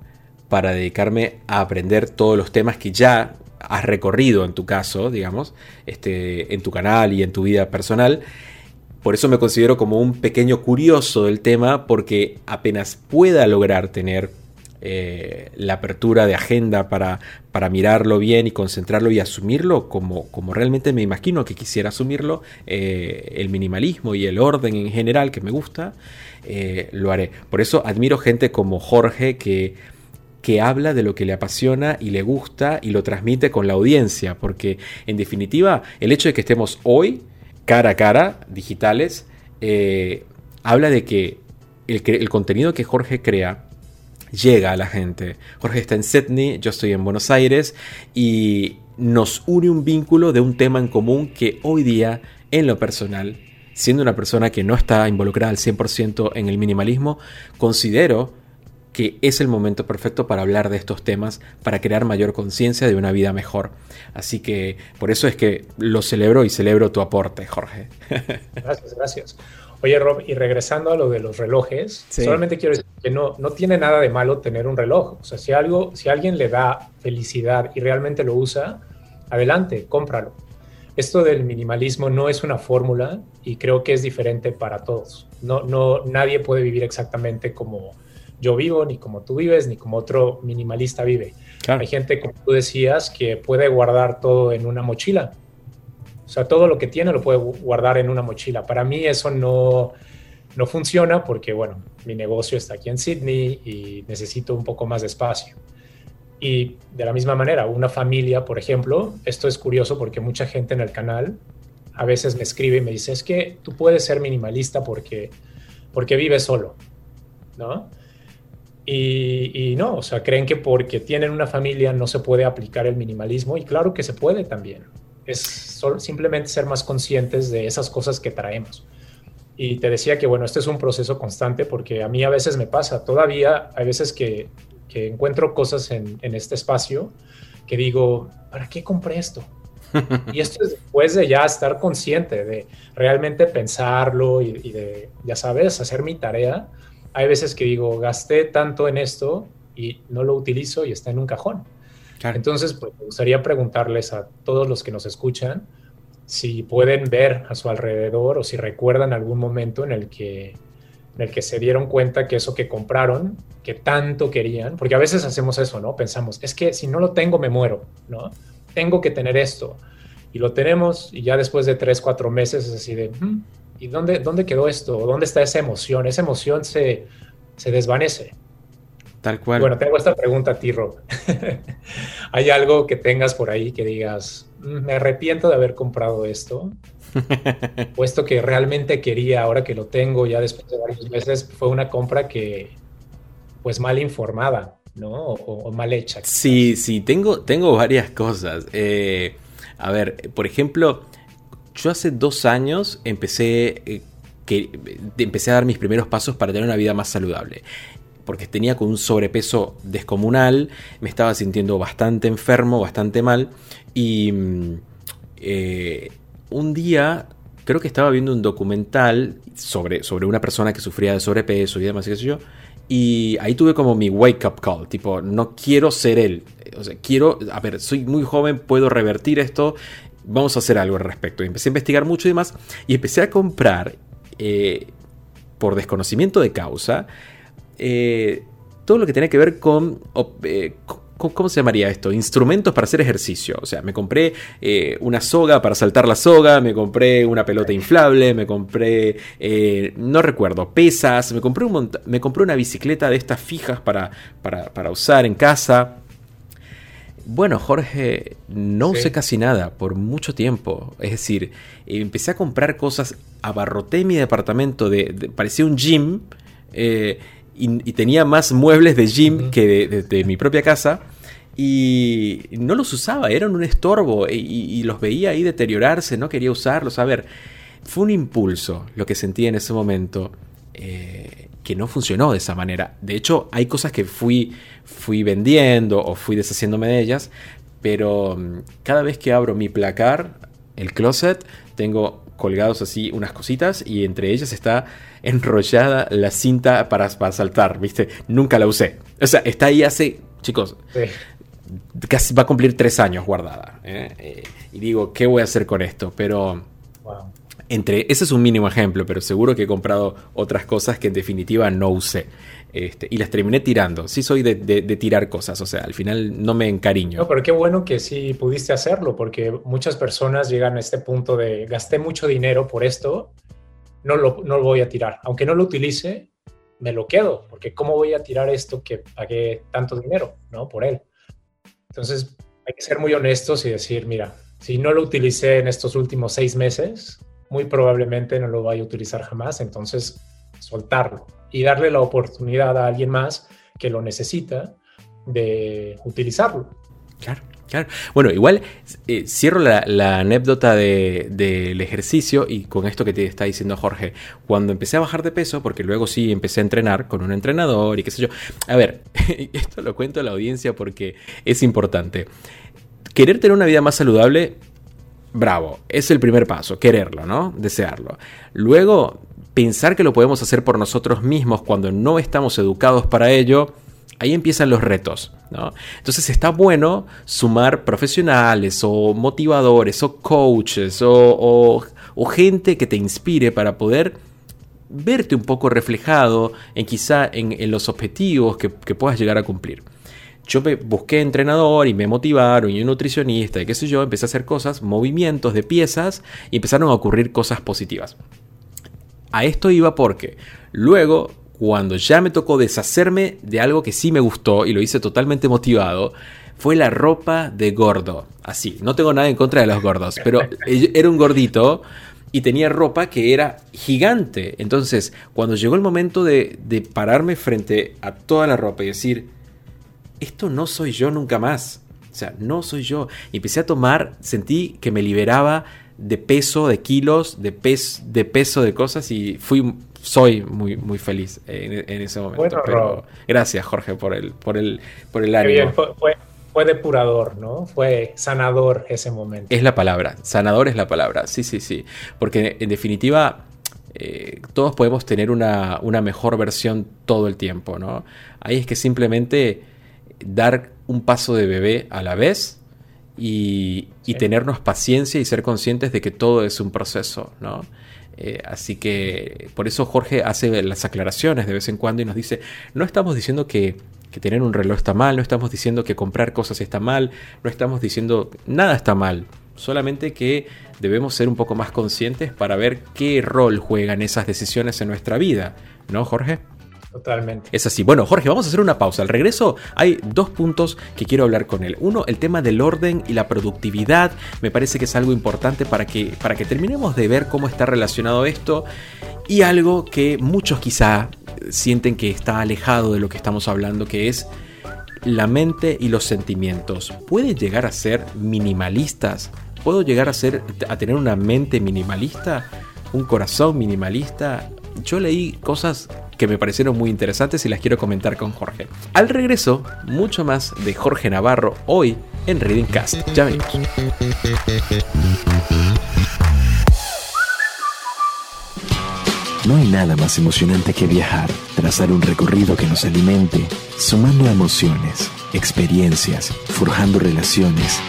para dedicarme a aprender todos los temas que ya has recorrido en tu caso, digamos, este, en tu canal y en tu vida personal. Por eso me considero como un pequeño curioso del tema, porque apenas pueda lograr tener eh, la apertura de agenda para, para, mirarlo bien y concentrarlo y asumirlo como, como realmente me imagino que quisiera asumirlo, eh, el minimalismo y el orden en general que me gusta, eh, lo haré. Por eso admiro gente como Jorge que, que habla de lo que le apasiona y le gusta y lo transmite con la audiencia, porque en definitiva el hecho de que estemos hoy cara a cara, digitales, habla de que el, el contenido que Jorge crea, llega a la gente. Jorge está en Sydney, yo estoy en Buenos Aires y nos une un vínculo de un tema en común que hoy día, en lo personal, siendo una persona que no está involucrada al 100% en el minimalismo, considero que es el momento perfecto para hablar de estos temas, para crear mayor conciencia de una vida mejor. Así que por eso es que lo celebro y celebro tu aporte, Jorge. Gracias, gracias. Oye, Rob, y regresando a lo de los relojes, sí. solamente quiero decir que no, no tiene nada de malo tener un reloj. O sea, si, algo, si alguien le da felicidad y realmente lo usa, adelante, cómpralo. Esto del minimalismo no es una fórmula y creo que es diferente para todos. No, no, nadie puede vivir exactamente como yo vivo, ni como tú vives, ni como otro minimalista vive. Claro. Hay gente, como tú decías, que puede guardar todo en una mochila o sea, todo lo que tiene lo puede guardar en una mochila. Para mí eso no, no funciona porque, bueno, mi negocio está aquí en Sydney y necesito un poco más de espacio. Y de la misma manera, una familia, por ejemplo, esto es curioso porque mucha gente en el canal a veces me escribe y me dice, es que tú puedes ser minimalista porque, porque vives solo, ¿no? Y, y, no, o sea, creen que porque tienen una familia no se puede aplicar el minimalismo y claro que se puede también es solo, simplemente ser más conscientes de esas cosas que traemos. Y te decía que, bueno, este es un proceso constante porque a mí a veces me pasa, todavía hay veces que, que encuentro cosas en, en, este espacio que digo, ¿para qué compré esto? y esto es después de ya estar consciente, de realmente pensarlo y, y de, ya sabes, hacer mi tarea. Hay veces que digo, gasté tanto en esto y no lo utilizo y está en un cajón. Entonces, pues, me gustaría preguntarles a todos los que nos escuchan si pueden ver a su alrededor o si recuerdan algún momento en el que en el que se dieron cuenta que eso que compraron, que tanto querían, porque a veces hacemos eso, ¿no? Pensamos, es que si no lo tengo me muero, ¿no? Tengo que tener esto. Y lo tenemos y ya después de tres, cuatro meses es así de, hmm, ¿y dónde, dónde quedó esto? ¿Dónde está esa emoción? Esa emoción se, se desvanece. Tal cual. Bueno, tengo esta pregunta a ti, Rob. ¿Hay algo que tengas por ahí que digas, mm, me arrepiento de haber comprado esto? Puesto que realmente quería, ahora que lo tengo ya después de varios meses, fue una compra que, pues mal informada, ¿no? O, mal hecha. Sí, sí, tengo, tengo varias cosas. Eh, a ver, por ejemplo, yo hace dos años empecé, eh, que, empecé a dar mis primeros pasos para tener una vida más saludable porque tenía con un sobrepeso descomunal, me estaba sintiendo bastante enfermo, bastante mal, y mm, eh, un día creo que estaba viendo un documental sobre, sobre una persona que sufría de sobrepeso y demás, y qué sé yo. Y ahí tuve como mi wake up call, tipo, no quiero ser él. O sea, quiero, a ver, soy muy joven, puedo revertir esto, vamos a hacer algo al respecto. Y empecé a investigar mucho y demás, y empecé a comprar, eh, por desconocimiento de causa, eh, todo lo que tiene que ver con, eh, ¿Cómo se llamaría esto? Instrumentos para hacer ejercicio. O sea, me compré eh, una soga para saltar la soga, me compré una pelota inflable, me compré, no recuerdo, pesas, me compré, un me compré una bicicleta de estas fijas para, para, usar en casa. Bueno, Jorge, no usé casi nada por mucho tiempo. Es decir, empecé a comprar cosas, abarroté mi departamento, de, parecía un gym. Eh, y, tenía más muebles de gym que de, mi propia casa. Y no los usaba, eran un estorbo y, los veía ahí deteriorarse, no quería usarlos. A ver, fue un impulso lo que sentí en ese momento eh, que no funcionó de esa manera. De hecho, hay cosas que fui, fui vendiendo o fui deshaciéndome de ellas, pero mm, cada vez que abro mi placar, el closet, tengo colgados así unas cositas y entre ellas está enrollada la cinta para, para saltar, ¿viste? Nunca la usé. O sea, está ahí hace, chicos, casi va a cumplir tres años guardada. ¿eh? Eh, y digo, ¿qué voy a hacer con esto? Pero... Entre, ese es un mínimo ejemplo, pero seguro que he comprado otras cosas que en definitiva no usé. Este, y las terminé tirando. Sí soy de, tirar cosas, o sea, al final no me encariño. No, pero qué bueno que sí pudiste hacerlo, porque muchas personas llegan a este punto de gasté mucho dinero por esto, no lo, no lo voy a tirar. Aunque no lo utilice, me lo quedo, porque ¿cómo voy a tirar esto que pagué tanto dinero, ¿no? Por él. Entonces, hay que ser muy honestos y decir, mira, si no lo utilicé en estos últimos seis meses, muy probablemente no lo vaya a utilizar jamás, entonces soltarlo y darle la oportunidad a alguien más que lo necesita de utilizarlo. Claro, claro. Bueno, igual eh, cierro la, anécdota del ejercicio y con esto que te está diciendo Jorge. Cuando empecé a bajar de peso, porque luego sí empecé a entrenar con un entrenador y qué sé yo. A ver, esto lo cuento a la audiencia porque es importante. Querer tener una vida más saludable bravo, es el primer paso, quererlo, ¿no? Desearlo. Luego, pensar que lo podemos hacer por nosotros mismos cuando no estamos educados para ello, ahí empiezan los retos, ¿no? Entonces está bueno sumar profesionales o motivadores o coaches o, gente que te inspire para poder verte un poco reflejado en quizá en, los objetivos que, puedas llegar a cumplir yo busqué entrenador y me motivaron y un nutricionista y qué sé yo, empecé a hacer cosas, movimientos de piezas y empezaron a ocurrir cosas positivas. A esto iba porque luego, cuando ya me tocó deshacerme de algo que sí me gustó y lo hice totalmente motivado, fue la ropa de gordo. Así, no tengo nada en contra de los gordos, pero era un gordito y tenía ropa que era gigante. Entonces, cuando llegó el momento de, pararme frente a toda la ropa y decir, esto no soy yo nunca más. O sea, no soy yo. Y empecé a tomar, sentí que me liberaba de peso, de kilos, de, de peso de cosas y fui, soy muy, muy feliz en, ese momento. Pero gracias, Jorge, por el, por el, por el ánimo. fue, depurador, ¿no? Fue sanador ese momento. Es la palabra, sanador es la palabra, sí, sí, sí. Porque en definitiva, eh, todos podemos tener una, una mejor versión todo el tiempo, ¿no? Ahí es que simplemente dar un paso de bebé a la vez y, y tenernos paciencia y ser conscientes de que todo es un proceso, ¿no? Eh, así que por eso Jorge hace las aclaraciones de vez en cuando y nos dice, no estamos diciendo que, que tener un reloj está mal, no estamos diciendo que comprar cosas está mal, no estamos diciendo nada está mal, solamente que debemos ser un poco más conscientes para ver qué rol juegan esas decisiones en nuestra vida, ¿no, Jorge? Totalmente. Es así. Bueno, Jorge, vamos a hacer una pausa. Al regreso hay dos puntos que quiero hablar con él. Uno, el tema del orden y la productividad. Me parece que es algo importante para que, para que terminemos de ver cómo está relacionado esto. Y algo que muchos quizá sienten que está alejado de lo que estamos hablando, que es la mente y los sentimientos. ¿Pueden llegar a ser minimalistas? ¿Puedo llegar a, ser, a tener una mente minimalista? ¿Un corazón minimalista? Yo leí cosas que me parecieron muy interesantes y las quiero comentar con Jorge. Al regreso, mucho más de Jorge Navarro hoy en Reading Cast. Ya venimos. No hay nada más emocionante que viajar, trazar un recorrido que nos alimente, sumando emociones, experiencias, forjando relaciones,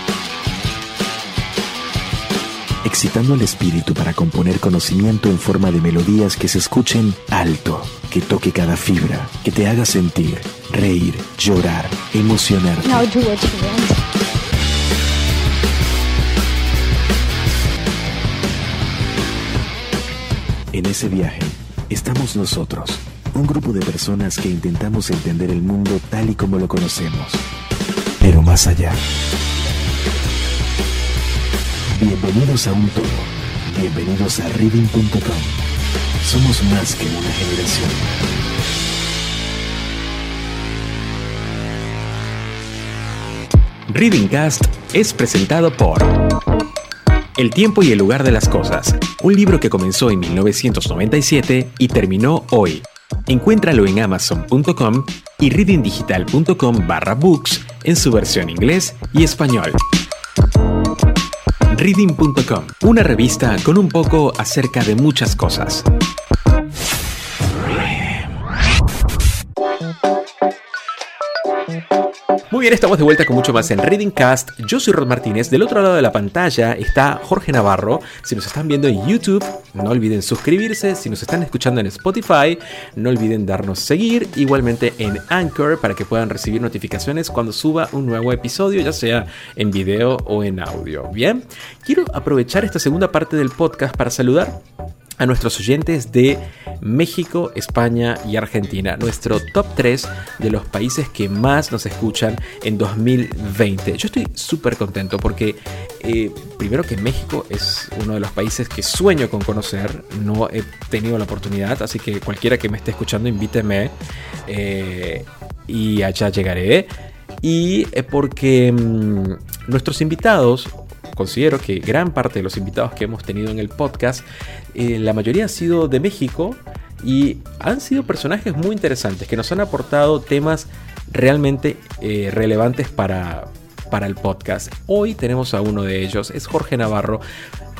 excitando el espíritu para componer conocimiento en forma de melodías que se escuchen alto, que toque cada fibra, que te haga sentir, reír, llorar, emocionarte. En ese viaje estamos nosotros, un grupo de personas que intentamos entender el mundo tal y como lo conocemos, pero más allá. Bienvenidos a un todo. Bienvenidos a reading.com. Somos más que una generación. Reading Cast es presentado por El tiempo y el lugar de las cosas, un libro que comenzó en 1997 y terminó hoy. Encuéntralo en amazon.com y readingdigital.com barra books en su versión inglés y español. Reading.com, una revista con un poco acerca de muchas cosas. Muy bien, estamos de vuelta con mucho más en Reading Cast. Yo soy Rod Martínez. Del otro lado de la pantalla está Jorge Navarro. Si nos están viendo en YouTube, no olviden suscribirse. Si nos están escuchando en Spotify, no olviden darnos seguir. Igualmente en Anchor para que puedan recibir notificaciones cuando suba un nuevo episodio, ya sea en video o en audio. Bien, quiero aprovechar esta segunda parte del podcast para saludar a nuestros oyentes de México, España y Argentina, nuestro top 3 de los países que más nos escuchan en 2020. Yo estoy súper contento porque eh, primero que México es uno de los países que sueño con conocer, no he tenido la oportunidad, así que cualquiera que me esté escuchando invíteme eh, y allá llegaré. Y eh, porque mmm, nuestros invitados considero que gran parte de los invitados que hemos tenido en el podcast, eh, la mayoría han sido de México y han sido personajes muy interesantes que nos han aportado temas realmente eh, relevantes para, para el podcast. Hoy tenemos a uno de ellos, es Jorge Navarro.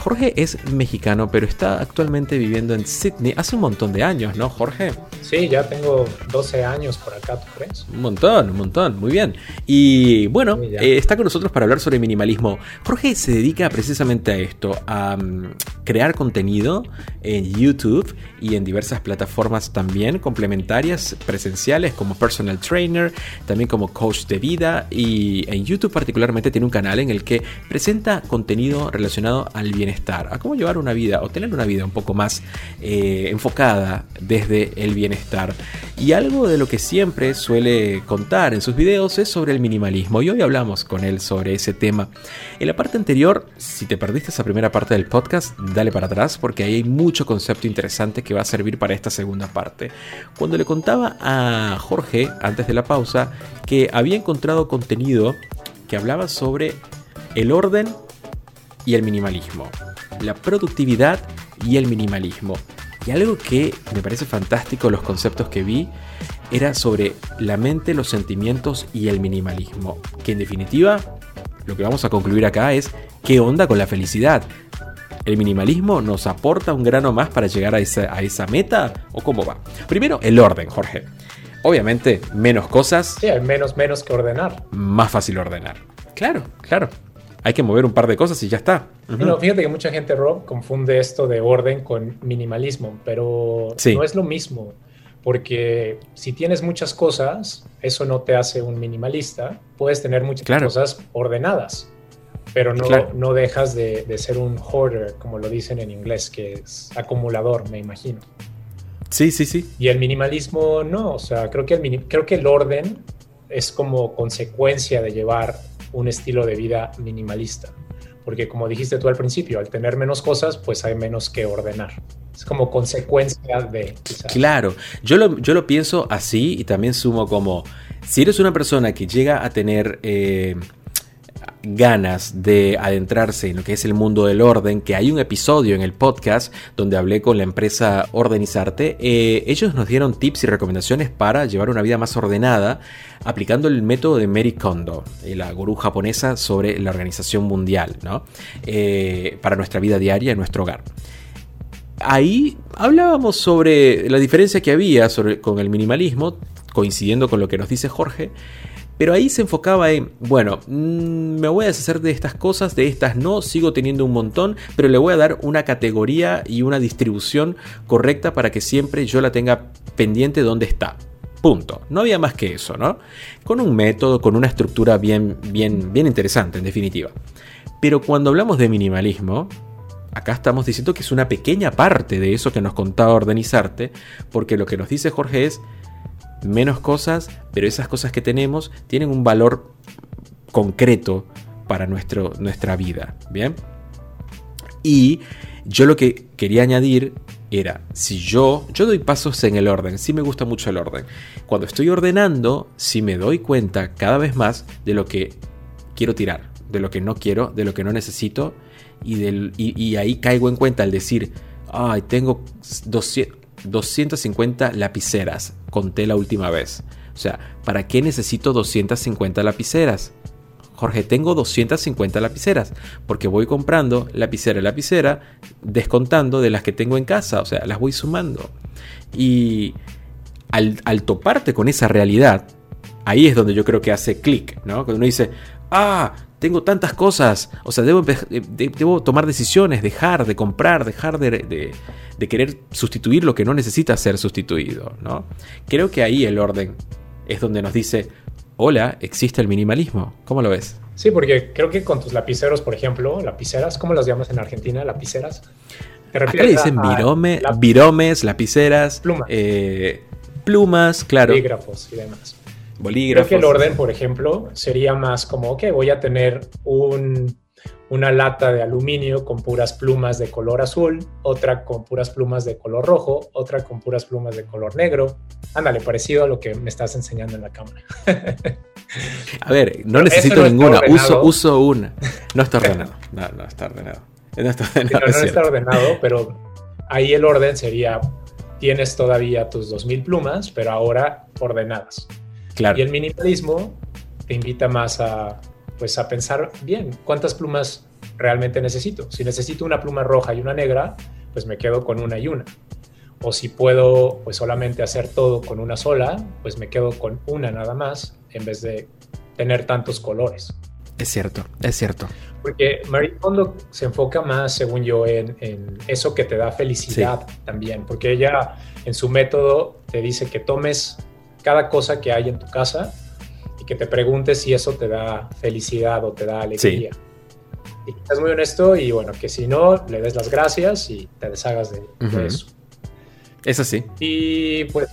Jorge es mexicano, pero está actualmente viviendo en Sydney hace un montón de años, ¿no, Jorge? Sí, ya tengo 12 años por acá, ¿tú crees? Un montón, un montón, muy bien. Y bueno, Sí, eh, está con nosotros para hablar sobre minimalismo. Jorge se dedica precisamente a esto, a mm, crear contenido en YouTube y en diversas plataformas también complementarias, presenciales, como personal trainer, también como coach de vida. Y en YouTube particularmente tiene un canal en el que presenta contenido relacionado al bienestar, a cómo llevar una vida o tener una vida un poco más eh, enfocada desde el bienestar. Y algo de lo que siempre suele contar en sus videos es sobre el minimalismo. Y hoy hablamos con él sobre ese tema. En la parte anterior, si te perdiste esa primera parte del podcast, dale para atrás porque ahí hay mucho concepto interesante que va a servir para esta segunda parte. Cuando le contaba a Jorge, antes de la pausa, que había encontrado contenido que hablaba sobre el orden y el minimalismo, la productividad y el minimalismo. Y algo que me parece fantástico, los conceptos que vi, era sobre la mente, los sentimientos y el minimalismo. Que en definitiva, lo que vamos a concluir acá es qué onda con la felicidad. ¿El minimalismo nos aporta un grano más para llegar a esa, a esa meta? ¿O cómo va? Primero, el orden, Jorge. Obviamente, menos cosas. Sí, hay menos, menos que ordenar. Más fácil ordenar. Claro, claro. Hay que mover un par de cosas y ya está. Bueno, fíjate que mucha gente, Rob, confunde esto de orden con minimalismo, pero no es lo mismo. Porque si tienes muchas cosas, eso no te hace un minimalista. Puedes tener muchas cosas ordenadas, pero no, no dejas de, de, ser un hoarder, como lo dicen en inglés, que es acumulador, me imagino. Sí, sí, sí. Y el minimalismo no, o sea, creo que el, creo que el orden es como consecuencia de llevar un estilo de vida minimalista. Porque como dijiste tú al principio, al tener menos cosas, pues hay menos que ordenar. Es como consecuencia de... Claro, yo lo, yo lo pienso así y también sumo como, si eres una persona que llega a tener... Eh, ganas de adentrarse en lo que es el mundo del orden, que hay un episodio en el podcast donde hablé con la empresa Ordenizarte, eh, ellos nos dieron tips y recomendaciones para llevar una vida más ordenada aplicando el método de Mary Kondo, eh, la gurú japonesa sobre la organización mundial, ¿no? Eh, para nuestra vida diaria en nuestro hogar. Ahí hablábamos sobre la diferencia que había con el minimalismo, coincidiendo con lo que nos dice Jorge, pero ahí se enfocaba en, bueno, mm, me voy a deshacer de estas cosas, de estas no, sigo teniendo un montón, pero le voy a dar una categoría y una distribución correcta para que siempre yo la tenga pendiente donde está. Punto. No había más que eso, ¿no? Con un método, con una estructura bien, bien, bien interesante, en definitiva. Pero cuando hablamos de minimalismo, acá estamos diciendo que es una pequeña parte de eso que nos contaba Organizarte, porque lo que nos dice Jorge es, menos cosas, pero esas cosas que tenemos tienen un valor concreto para nuestro, nuestra vida. Bien. Y yo lo que quería añadir era, si yo, yo doy pasos en el orden, sí me gusta mucho el orden. Cuando estoy ordenando, sí me doy cuenta cada vez más de lo que quiero tirar, de lo que no quiero, de lo que no necesito, y, del, y, ahí caigo en cuenta al decir, ay, tengo 200, 250 lapiceras, conté la última vez. O sea, ¿para qué necesito 250 lapiceras? Jorge, tengo 250 lapiceras, porque voy comprando lapicera a lapicera, descontando de las que tengo en casa, o sea, las voy sumando. Y al, al toparte con esa realidad, ahí es donde yo creo que hace clic, ¿no? Cuando uno dice, ah, tengo tantas cosas, o sea, debo, debo tomar decisiones, dejar de comprar, dejar de, de, querer sustituir lo que no necesita ser sustituido, ¿no? Creo que ahí el orden es donde nos dice, hola, existe el minimalismo, ¿cómo lo ves? Sí, porque creo que con tus lapiceros, por ejemplo, lapiceras, ¿cómo las llamas en Argentina? Lapiceras. ¿Te Acá le dicen viromes, lapiceras, plumas, eh, plumas claro. Polígrafos y demás. Creo que el orden, por ejemplo, sería más como, ok, voy a tener una lata de aluminio con puras plumas de color azul, otra con puras plumas de color rojo, otra con puras plumas de color negro. Ándale, parecido a lo que me estás enseñando en la cámara. a ver, no necesito ninguna, uso, uso una. No está ordenado. No, no está ordenado. No está ordenado, no está ordenado pero ahí el orden sería, tienes todavía tus 2.000 plumas, pero ahora ordenadas. Y el minimalismo te invita más a, pues, a pensar bien, ¿cuántas plumas realmente necesito? Si necesito una pluma roja y una negra, pues me quedo con una y una. O si puedo pues solamente hacer todo con una sola, pues me quedo con una nada más en vez de tener tantos colores. Es cierto, es cierto. Porque Marie Kondo se enfoca más, según yo, en, eso que te da felicidad también, porque ella en su método te dice que tomes cada cosa que hay en tu casa y que te preguntes si eso te da felicidad o te da alegría. Y que seas muy honesto y bueno, que si no, le des las gracias y te deshagas de, eso. Es así. Y pues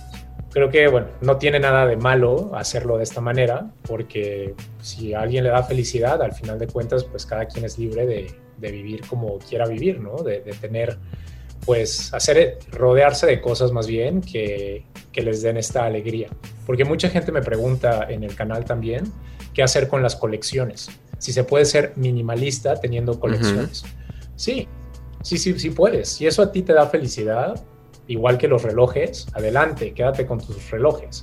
creo que, bueno, no tiene nada de malo hacerlo de esta manera, porque si a alguien le da felicidad, al final de cuentas, pues cada quien es libre de, de vivir como quiera vivir, ¿no? De, de, tener, pues, hacer, rodearse de cosas más bien que, que les den esta alegría. Porque mucha gente me pregunta en el canal también qué hacer con las colecciones. Si se puede ser minimalista teniendo colecciones. Sí, sí, sí, sí puedes. Si eso a ti te da felicidad, igual que los relojes, adelante, quédate con tus relojes.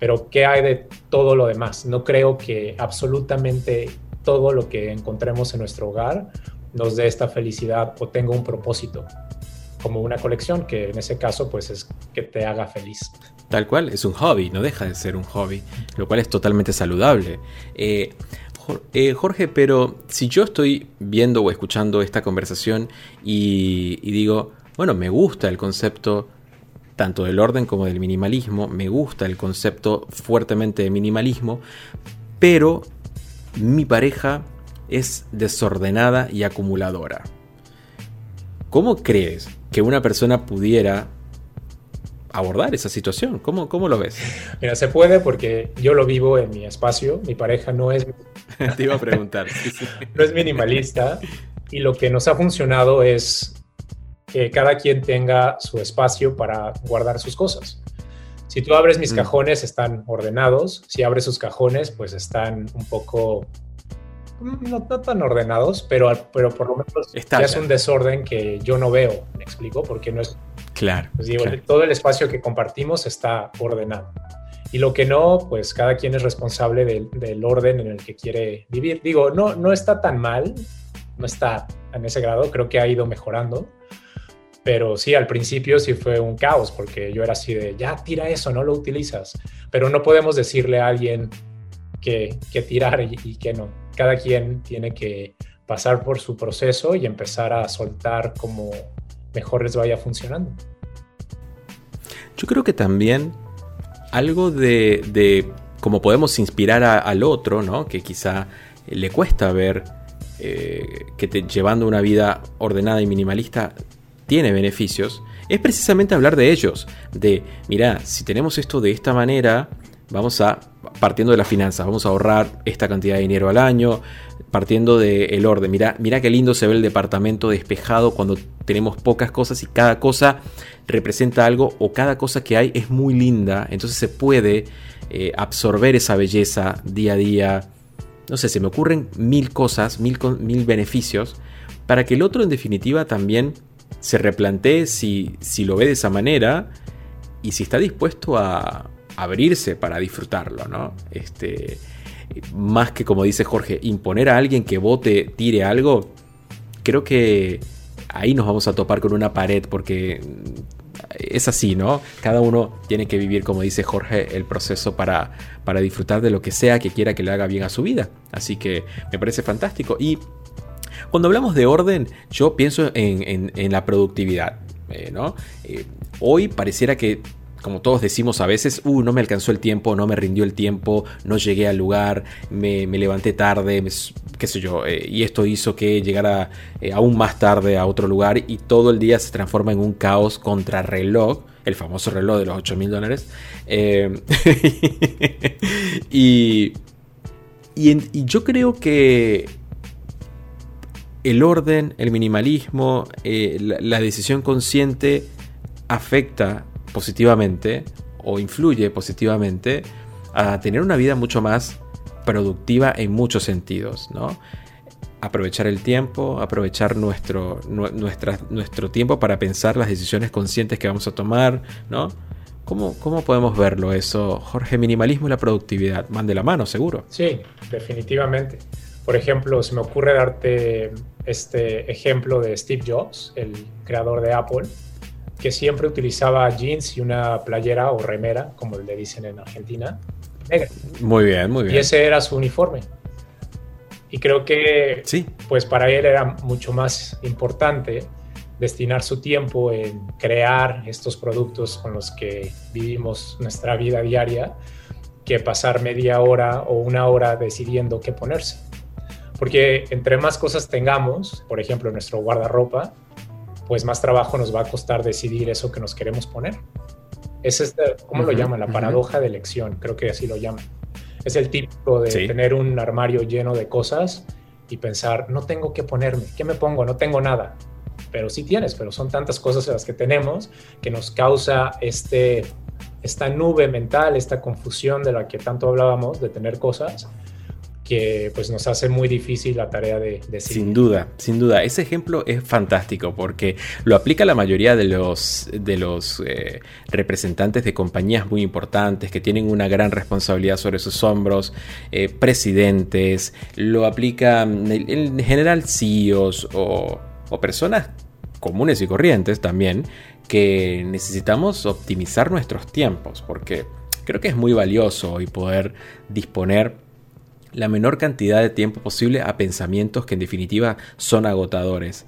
Pero ¿qué hay de todo lo demás? No creo que absolutamente todo lo que encontremos en nuestro hogar nos dé esta felicidad o tenga un propósito. Como una colección, que en ese caso pues es que te haga feliz. Tal cual, es un hobby, no deja de ser un hobby, lo cual es totalmente saludable. Eh, eh, Jorge, pero si yo estoy viendo o escuchando esta conversación y, digo, bueno, me gusta el concepto tanto del orden como del minimalismo, me gusta el concepto fuertemente de minimalismo, pero mi pareja es desordenada y acumuladora. ¿Cómo crees que una persona pudiera abordar esa situación? ¿Cómo, ¿Cómo, lo ves? Mira, se puede porque yo lo vivo en mi espacio, mi pareja no es... Te iba a preguntar. no es minimalista y lo que nos ha funcionado es que cada quien tenga su espacio para guardar sus cosas. Si tú abres mis mm. cajones, están ordenados. Si abres sus cajones, pues están un poco mm, no, tan ordenados, pero, pero por lo menos es un desorden que yo no veo, me explico, porque no es... Claro, pues Todo el espacio que compartimos está ordenado. Y lo que no, pues cada quien es responsable del, del, orden en el que quiere vivir. Digo, no, no está tan mal, no está en ese grado, creo que ha ido mejorando. Pero sí, al principio sí fue un caos porque yo era así de, ya tira eso, no lo utilizas. Pero no podemos decirle a alguien que, tirar y, que no. Cada quien tiene que pasar por su proceso y empezar a soltar como mejor les vaya funcionando. Yo creo que también algo de, de como podemos inspirar al otro, ¿no? Que quizá le cuesta ver eh, que llevando una vida ordenada y minimalista tiene beneficios, es precisamente hablar de ellos. De, mira, si tenemos esto de esta manera, vamos a, partiendo de las finanzas, vamos a ahorrar esta cantidad de dinero al año, partiendo del orden. Mira, mira qué lindo se ve el departamento despejado cuando tenemos pocas cosas y cada cosa representa algo o cada cosa que hay es muy linda, entonces se puede eh, absorber esa belleza día a día. No sé, se me ocurren mil cosas, mil, mil beneficios, para que el otro en definitiva también se replantee si, si lo ve de esa manera y si está dispuesto a abrirse para disfrutarlo, ¿no? Este, más que como dice Jorge, imponer a alguien que vote, tire algo, creo que ahí nos vamos a topar con una pared porque es así, ¿no? Cada uno tiene que vivir, como dice Jorge, el proceso para, para disfrutar de lo que sea que quiera que le haga bien a su vida. Así que me parece fantástico. Y cuando hablamos de orden, yo pienso en, la productividad. Eh, ¿no? Eh, hoy pareciera que como todos decimos a veces, uh, no me alcanzó el tiempo, no me rindió el tiempo, no llegué al lugar, me, levanté tarde, qué sé yo, eh, y esto hizo que llegara aún más tarde a otro lugar y todo el día se transforma en un caos contra reloj, el famoso reloj de los 8 mil dólares. y, y yo creo que el orden, el minimalismo, eh, la, decisión consciente afecta positivamente o influye positivamente a tener una vida mucho más productiva en muchos sentidos, ¿no? Aprovechar el tiempo, aprovechar nuestro, nuestro tiempo para pensar las decisiones conscientes que vamos a tomar, ¿no? ¿Cómo, ¿Cómo podemos verlo eso, Jorge? Minimalismo y la productividad. Van de la mano, seguro. Sí, definitivamente. Por ejemplo, se me ocurre darte este ejemplo de Steve Jobs, el creador de Apple, que siempre utilizaba jeans y una playera o remera, como le dicen en Argentina, negra. Muy bien, muy bien. Y ese era su uniforme. Y creo que sí. pues para él era mucho más importante destinar su tiempo en crear estos productos con los que vivimos nuestra vida diaria que pasar media hora o una hora decidiendo qué ponerse. Porque entre más cosas tengamos, por ejemplo, nuestro guardarropa, pues más trabajo nos va a costar decidir eso que nos queremos poner. Es este, ¿cómo lo llaman? La paradoja de elección, creo que así lo llaman. Es el típico de tener un armario lleno de cosas y pensar, no tengo que ponerme, ¿qué me pongo? No tengo nada. Pero sí tienes, pero son tantas cosas las que tenemos que nos causa este, esta nube mental, esta confusión de la que tanto hablábamos, de tener cosas, que pues nos hace muy difícil la tarea de decidir. Sin duda, sin duda. Ese ejemplo es fantástico porque lo aplica la mayoría de los, de los eh, representantes de compañías muy importantes que tienen una gran responsabilidad sobre sus hombros, eh, presidentes, lo aplica en general CEOs o, o personas comunes y corrientes también, que necesitamos optimizar nuestros tiempos, porque creo que es muy valioso hoy poder disponer la menor cantidad de tiempo posible a pensamientos que en definitiva son agotadores.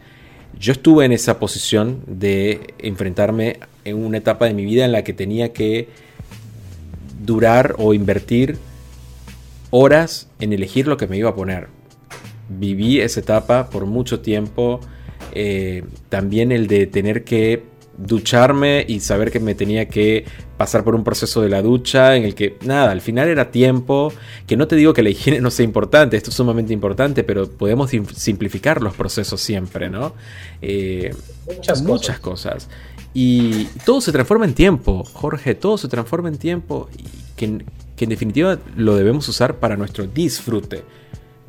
Yo estuve en esa posición de enfrentarme en una etapa de mi vida en la que tenía que durar o invertir horas en elegir lo que me iba a poner. Viví esa etapa por mucho tiempo. Eh, también el de tener que ducharme y saber que me tenía que pasar por un proceso de la ducha en el que, nada, al final era tiempo, que no te digo que la higiene no sea importante, esto es sumamente importante, pero podemos simplificar los procesos siempre, ¿no? Eh, muchas, muchas cosas. Y todo se transforma en tiempo, Jorge, todo se transforma en tiempo y que, que en definitiva lo debemos usar para nuestro disfrute.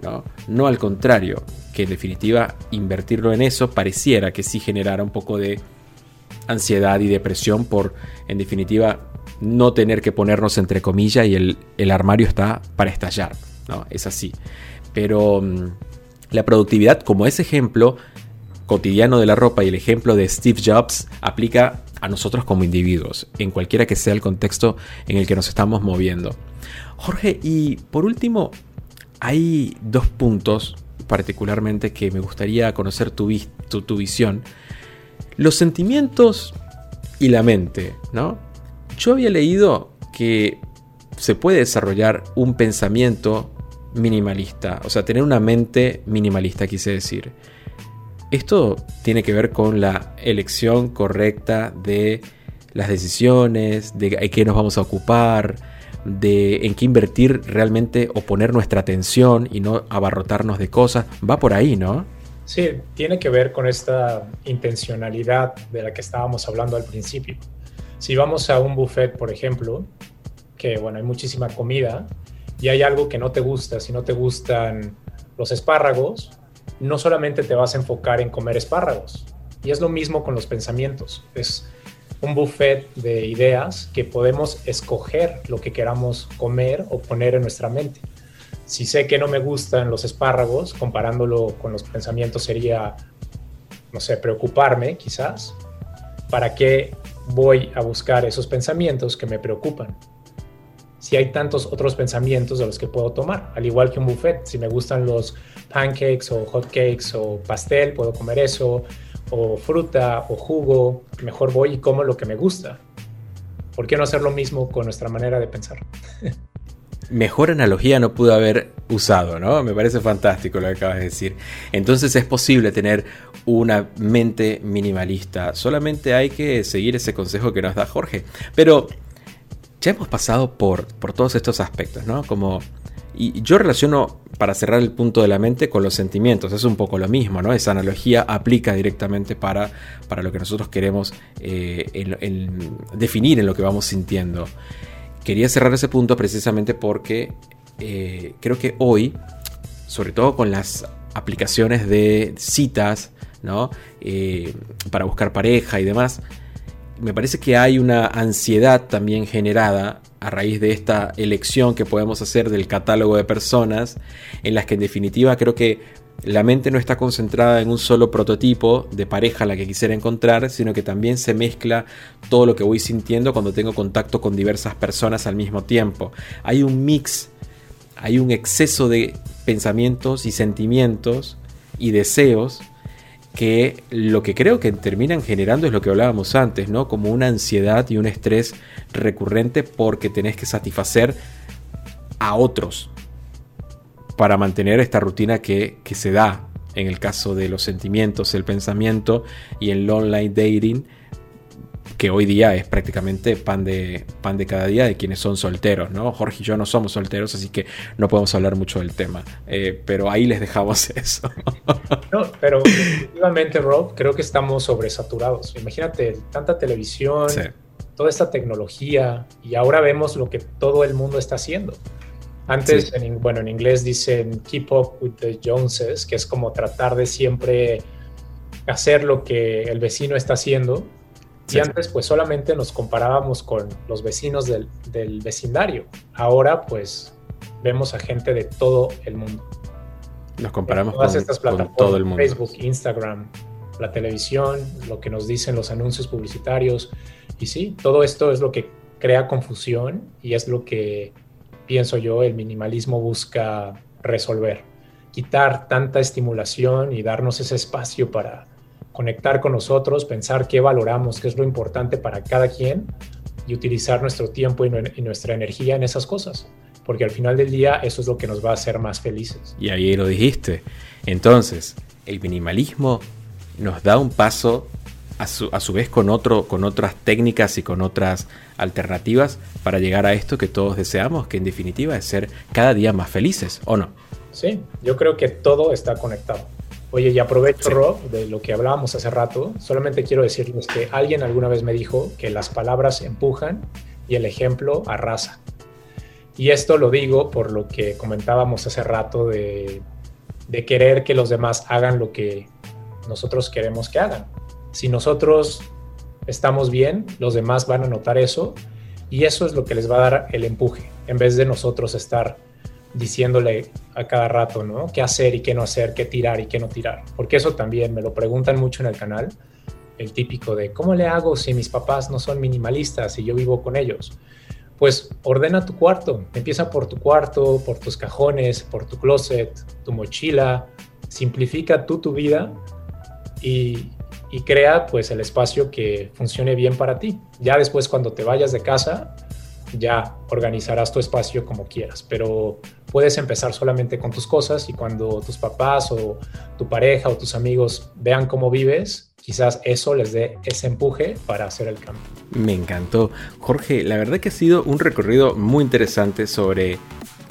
¿no? no al contrario, que en definitiva invertirlo en eso pareciera que sí generara un poco de ansiedad y depresión por, en definitiva, no tener que ponernos entre comillas y el, armario está para estallar. ¿no? Es así. Pero mm, la productividad, como ese ejemplo cotidiano de la ropa y el ejemplo de Steve Jobs, aplica a nosotros como individuos, en cualquiera que sea el contexto en el que nos estamos moviendo. Jorge, y por último, hay dos puntos particularmente que me gustaría conocer tu visión los sentimientos y la mente, ¿no? Yo había leído que se puede desarrollar un pensamiento minimalista, o sea, tener una mente minimalista, quise decir. Esto tiene que ver con la elección correcta de las decisiones, de qué nos vamos a ocupar, de en qué invertir realmente o poner nuestra atención y no abarrotarnos de cosas. Va por ahí, ¿no? Sí, tiene que ver con esta intencionalidad de la que estábamos hablando al principio. Si vamos a un buffet, por ejemplo, que bueno, hay muchísima comida y hay algo que no te gusta, si no te gustan los espárragos, no solamente te vas a enfocar en comer espárragos. Y es lo mismo con los pensamientos. Es un buffet de ideas que podemos escoger lo que queramos comer o poner en nuestra mente. Si sé que no me gustan los espárragos, comparándolo con los pensamientos sería, no sé, preocuparme quizás. ¿Para qué voy a buscar esos pensamientos que me preocupan? Si hay tantos otros pensamientos de los que puedo tomar, al igual que un buffet, si me gustan los pancakes o hotcakes o pastel, puedo comer eso, o fruta o jugo, mejor voy y como lo que me gusta. ¿Por qué no hacer lo mismo con nuestra manera de pensar? mejor analogía no pudo haber usado, ¿no? Me parece fantástico lo que acabas de decir. Entonces es posible tener una mente minimalista. Solamente hay que seguir ese consejo que nos da Jorge. Pero ya hemos pasado por, por todos estos aspectos, ¿no? Como... Y yo relaciono, para cerrar el punto de la mente, con los sentimientos. Es un poco lo mismo, ¿no? Esa analogía aplica directamente para, para lo que nosotros queremos eh, definir en lo que vamos sintiendo quería cerrar ese punto precisamente porque eh, creo que hoy, sobre todo con las aplicaciones de citas, ¿no? Eh, para buscar pareja y demás, me parece que hay una ansiedad también generada a raíz de esta elección que podemos hacer del catálogo de personas, en las que en definitiva creo que la mente no está concentrada en un solo prototipo de pareja a la que quisiera encontrar, sino que también se mezcla todo lo que voy sintiendo cuando tengo contacto con diversas personas al mismo tiempo. Hay un mix, hay un exceso de pensamientos y sentimientos y deseos que lo que creo que terminan generando es lo que hablábamos antes, ¿no? Como una ansiedad y un estrés recurrente porque tenés que satisfacer a otros, para mantener esta rutina que, se da en el caso de los sentimientos, el pensamiento y el online dating, que hoy día es prácticamente pan de, pan de cada día de quienes son solteros, ¿no? Jorge y yo no somos solteros, así que no podemos hablar mucho del tema, eh, pero ahí les dejamos eso. no, pero efectivamente, Rob, creo que estamos sobresaturados. Imagínate, tanta televisión, toda esta tecnología, y ahora vemos lo que todo el mundo está haciendo. Antes, en, bueno, en inglés dicen keep up with the Joneses, que es como tratar de siempre hacer lo que el vecino está haciendo. y antes, pues solamente nos comparábamos con los vecinos del, del, vecindario. Ahora, pues vemos a gente de todo el mundo. Nos comparamos con, estas plataformas, todo el mundo. Facebook, Instagram, la televisión, lo que nos dicen los anuncios publicitarios. Y sí, todo esto es lo que crea confusión y es lo que pienso yo el minimalismo busca resolver. Quitar tanta estimulación y darnos ese espacio para conectar con nosotros, pensar qué valoramos, qué es lo importante para cada quien y utilizar nuestro tiempo y, nuestra energía en esas cosas. Porque al final del día eso es lo que nos va a hacer más felices. Y ahí lo dijiste. Entonces, el minimalismo nos da un paso a su, a su, vez con, otro, con otras técnicas y con otras alternativas para llegar a esto que todos deseamos, que en definitiva es ser cada día más felices, ¿o no? Sí, yo creo que todo está conectado. Oye, y aprovecho, Rob, de lo que hablábamos hace rato. Solamente quiero decirles que alguien alguna vez me dijo que las palabras empujan y el ejemplo arrasa. Y esto lo digo por lo que comentábamos hace rato de, de querer que los demás hagan lo que nosotros queremos que hagan. Si nosotros estamos bien, los demás van a notar eso y eso es lo que les va a dar el empuje, en vez de nosotros estar diciéndole a cada rato, ¿no? ¿Qué hacer y qué no hacer, qué tirar y qué no tirar? Porque eso también me lo preguntan mucho en el canal, el típico de, ¿cómo le hago si mis papás no son minimalistas y yo vivo con ellos? Pues ordena tu cuarto, empieza por tu cuarto, por tus cajones, por tu closet, tu mochila, simplifica tú tu vida y, y crea pues el espacio que funcione bien para ti. Ya después cuando te vayas de casa, ya organizarás tu espacio como quieras, pero puedes empezar solamente con tus cosas y cuando tus papás o tu pareja o tus amigos vean cómo vives, quizás eso les dé ese empuje para hacer el cambio. Me encantó. Jorge, la verdad que ha sido un recorrido muy interesante sobre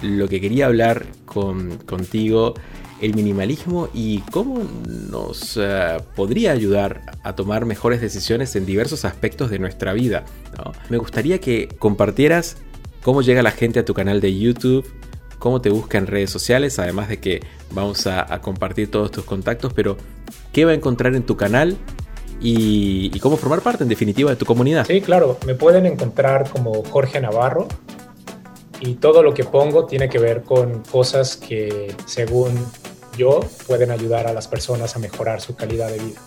lo que quería hablar con, contigo el minimalismo y cómo nos eh, podría ayudar a tomar mejores decisiones en diversos aspectos de nuestra vida. Me gustaría que compartieras cómo llega la gente a tu canal de YouTube, cómo te busca en redes sociales, además de que vamos a, compartir todos tus contactos, pero qué va a encontrar en tu canal y, y, cómo formar parte en definitiva de tu comunidad. Sí, claro, me pueden encontrar como Jorge Navarro y todo lo que pongo tiene que ver con cosas que según yo pueden ayudar a las personas a mejorar su calidad de vida.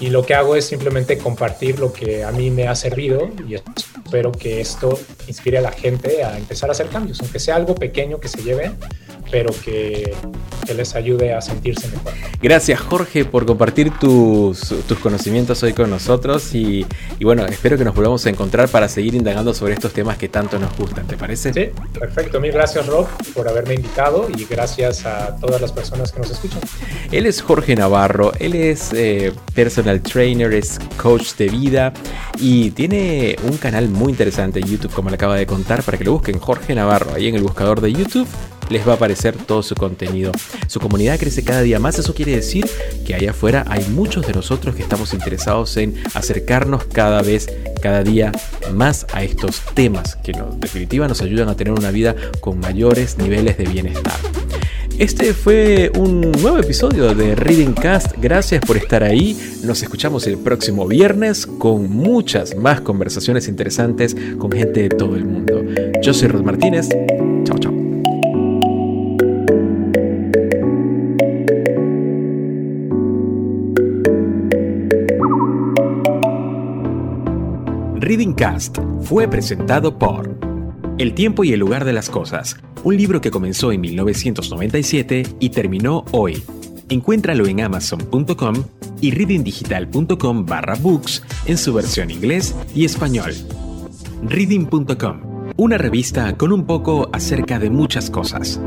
Y lo que hago es simplemente compartir lo que a mí me ha servido y espero que esto inspire a la gente a empezar a hacer cambios, aunque sea algo pequeño que se lleve, pero que, les ayude a sentirse mejor. Gracias Jorge por compartir tus, tus conocimientos hoy con nosotros y, y, bueno, espero que nos volvamos a encontrar para seguir indagando sobre estos temas que tanto nos gustan, ¿te parece? Sí, perfecto. Mil gracias Rob por haberme invitado y gracias a todas las personas que nos escuchan. Él es Jorge Navarro, él es eh, personal trainer, es coach de vida y tiene un canal muy interesante en YouTube como le acaba de contar para que lo busquen Jorge Navarro ahí en el buscador de YouTube les va a aparecer todo su contenido. Su comunidad crece cada día más, eso quiere decir que allá afuera hay muchos de nosotros que estamos interesados en acercarnos cada vez, cada día más a estos temas que en definitiva nos ayudan a tener una vida con mayores niveles de bienestar. Este fue un nuevo episodio de Reading Cast. Gracias por estar ahí. Nos escuchamos el próximo viernes con muchas más conversaciones interesantes con gente de todo el mundo. Yo soy Rod Martínez. Reading Cast fue presentado por El tiempo y el lugar de las cosas, un libro que comenzó en 1997 y terminó hoy. Encuéntralo en amazon.com y readingdigital.com barra books en su versión inglés y español. Reading.com, una revista con un poco acerca de muchas cosas.